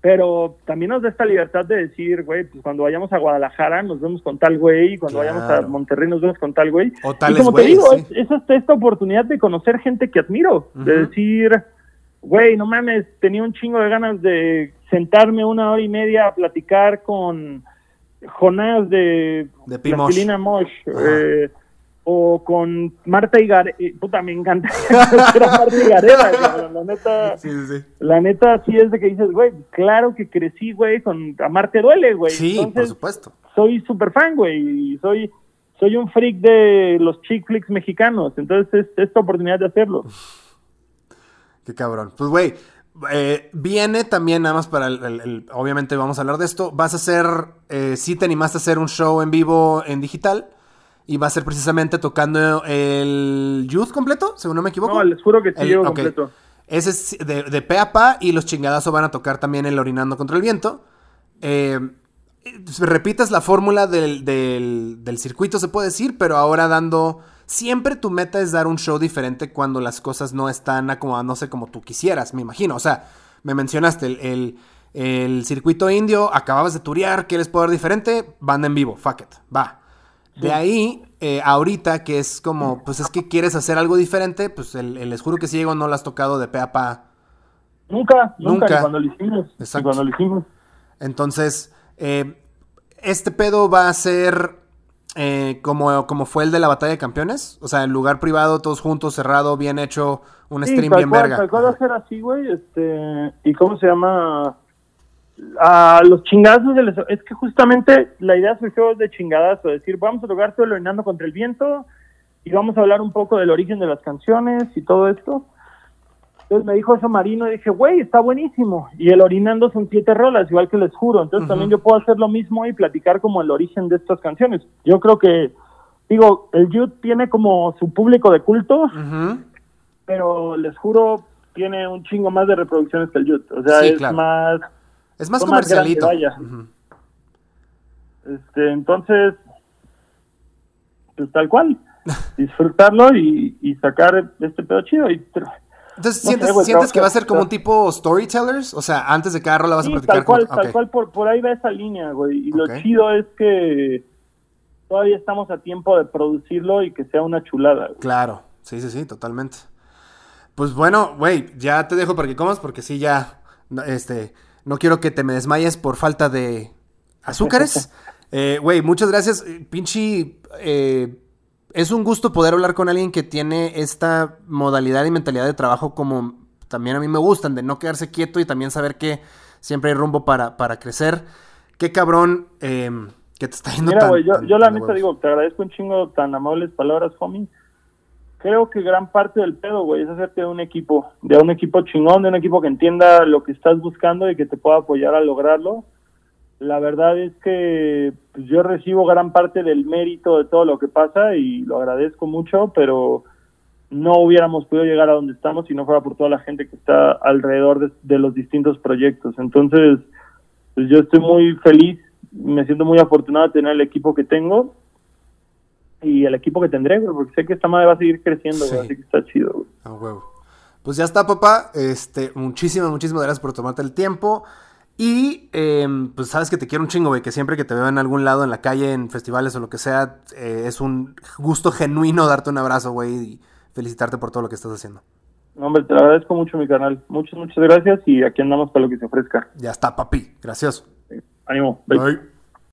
Pero también nos da esta libertad de decir, güey, pues cuando vayamos a Guadalajara nos vemos con tal güey, y cuando vayamos a. Monterrey nos vemos con tal güey. O y como te digo, sí. es, esta oportunidad de conocer gente que admiro, de decir, güey, no mames, tenía un chingo de ganas de sentarme una hora y media a platicar con Jonás de, De. Mosh. Plastilina Mosh, eh, o con Marta Igareda, puta, me encanta Marta Igareda, cabrón, la neta... Sí, sí, sí. La neta sí es de que dices, güey, claro que crecí, güey, con Amarte Duele, güey. Sí, por supuesto. soy súper fan, güey, y soy, soy un freak de los chick flicks mexicanos. Entonces, es esta oportunidad de hacerlo. Qué cabrón. Pues, güey, eh, viene también, nada más para el, el- el- Obviamente vamos a hablar de esto. Vas a hacer. Eh, sí, te animaste a hacer un show en vivo en digital. Y va a ser precisamente tocando el Youth completo, según no me equivoco. No, les juro que sí El- completo. Ese es de, de pe a pa y los chingadazos van a tocar también el Orinando contra el Viento. Eh, repites la fórmula del, del- del circuito, se puede decir, pero ahora dando... Siempre tu meta es dar un show diferente cuando las cosas no están acomodándose como tú quisieras, me imagino. O sea, me mencionaste el, el- el circuito indio, acababas de turear, ¿quieres poder diferente? Banda en vivo, fuck it, va. De ahí, eh, ahorita que es como, pues es que quieres hacer algo diferente, pues el, el les juro que ciego no lo has tocado de pe a pa. Nunca, nunca, Nunca. ni cuando lo hicimos. ni Exacto. cuando lo hicimos. Entonces, eh, este pedo va a ser eh, como, como fue el de la batalla de campeones. O sea, en lugar privado, todos juntos, cerrado, bien hecho, un Sí, stream tal bien cual, verga. Tal cual va a ser así, güey. Este, ¿Y cómo se llama? A los chingazos. del- es que justamente la idea surgió de chingadazo. Decir, vamos a tocar todo el Orinando contra el viento y vamos a hablar un poco del origen de las canciones y todo esto. Entonces me dijo eso Marino y dije, güey, está buenísimo. Y el Orinando son siete rolas, igual que les juro. Entonces también yo puedo hacer lo mismo y platicar como el origen de estas canciones. Yo creo que, digo, el Youth tiene como su público de culto pero les juro tiene un chingo más de reproducciones que el Youth. O sea, Sí, es claro. más, Es más más comercialito. grande, vaya. Ujú. este, entonces, pues tal cual, disfrutarlo y, y sacar este pedo chido. Y, Entonces, No sé, ¿sientes, güey, sientes trabajar- que va a ser como un tipo storytellers? O sea, antes de cada rola vas a sí, platicar tal cual, con- tal ok. cual, por, por ahí va esa línea, güey. Y Ok. lo chido es que todavía estamos a tiempo de producirlo y que sea una chulada. güey. Claro, sí, sí, sí, totalmente. Pues bueno, güey, ya te dejo para que comas porque sí, ya, este, no quiero que te me desmayes por falta de azúcares. Eh, Güey, muchas gracias. Eh, Pinche, eh, es un gusto poder hablar con alguien que tiene esta modalidad y mentalidad de trabajo como también a mí me gustan, de no quedarse quieto y también saber que siempre hay rumbo para, para crecer. Qué cabrón eh, que te está yendo Mira, tan- güey, yo, tan- yo la neta digo, te agradezco un chingo tan amables palabras, homie. Creo que gran parte del pedo, güey, es hacerte de un equipo, de un equipo chingón, de un equipo que entienda lo que estás buscando y que te pueda apoyar a lograrlo. La verdad es que pues, yo recibo gran parte del mérito de todo lo que pasa y lo agradezco mucho, pero no hubiéramos podido llegar a donde estamos si no fuera por toda la gente que está alrededor de, los distintos proyectos. Entonces, pues yo estoy muy feliz, me siento muy afortunado de tener el equipo que tengo y el equipo que tendré, güey, porque sé que esta madre va a seguir creciendo, güey, Sí. así que está chido, güey. A huevo. Pues ya está, papá. Este, muchísimas, muchísimas gracias por tomarte el tiempo. Y em, pues sabes que te quiero un chingo, güey. Que siempre que te veo en algún lado, en la calle, en festivales o lo que sea, eh, es un gusto genuino darte un abrazo, güey. Y felicitarte por todo lo que estás haciendo. No, hombre, te lo agradezco mucho, mi canal. Muchas, muchas gracias y aquí andamos para lo que se ofrezca. Ya está, papi. Gracias. Ánimo. Bye. Bye.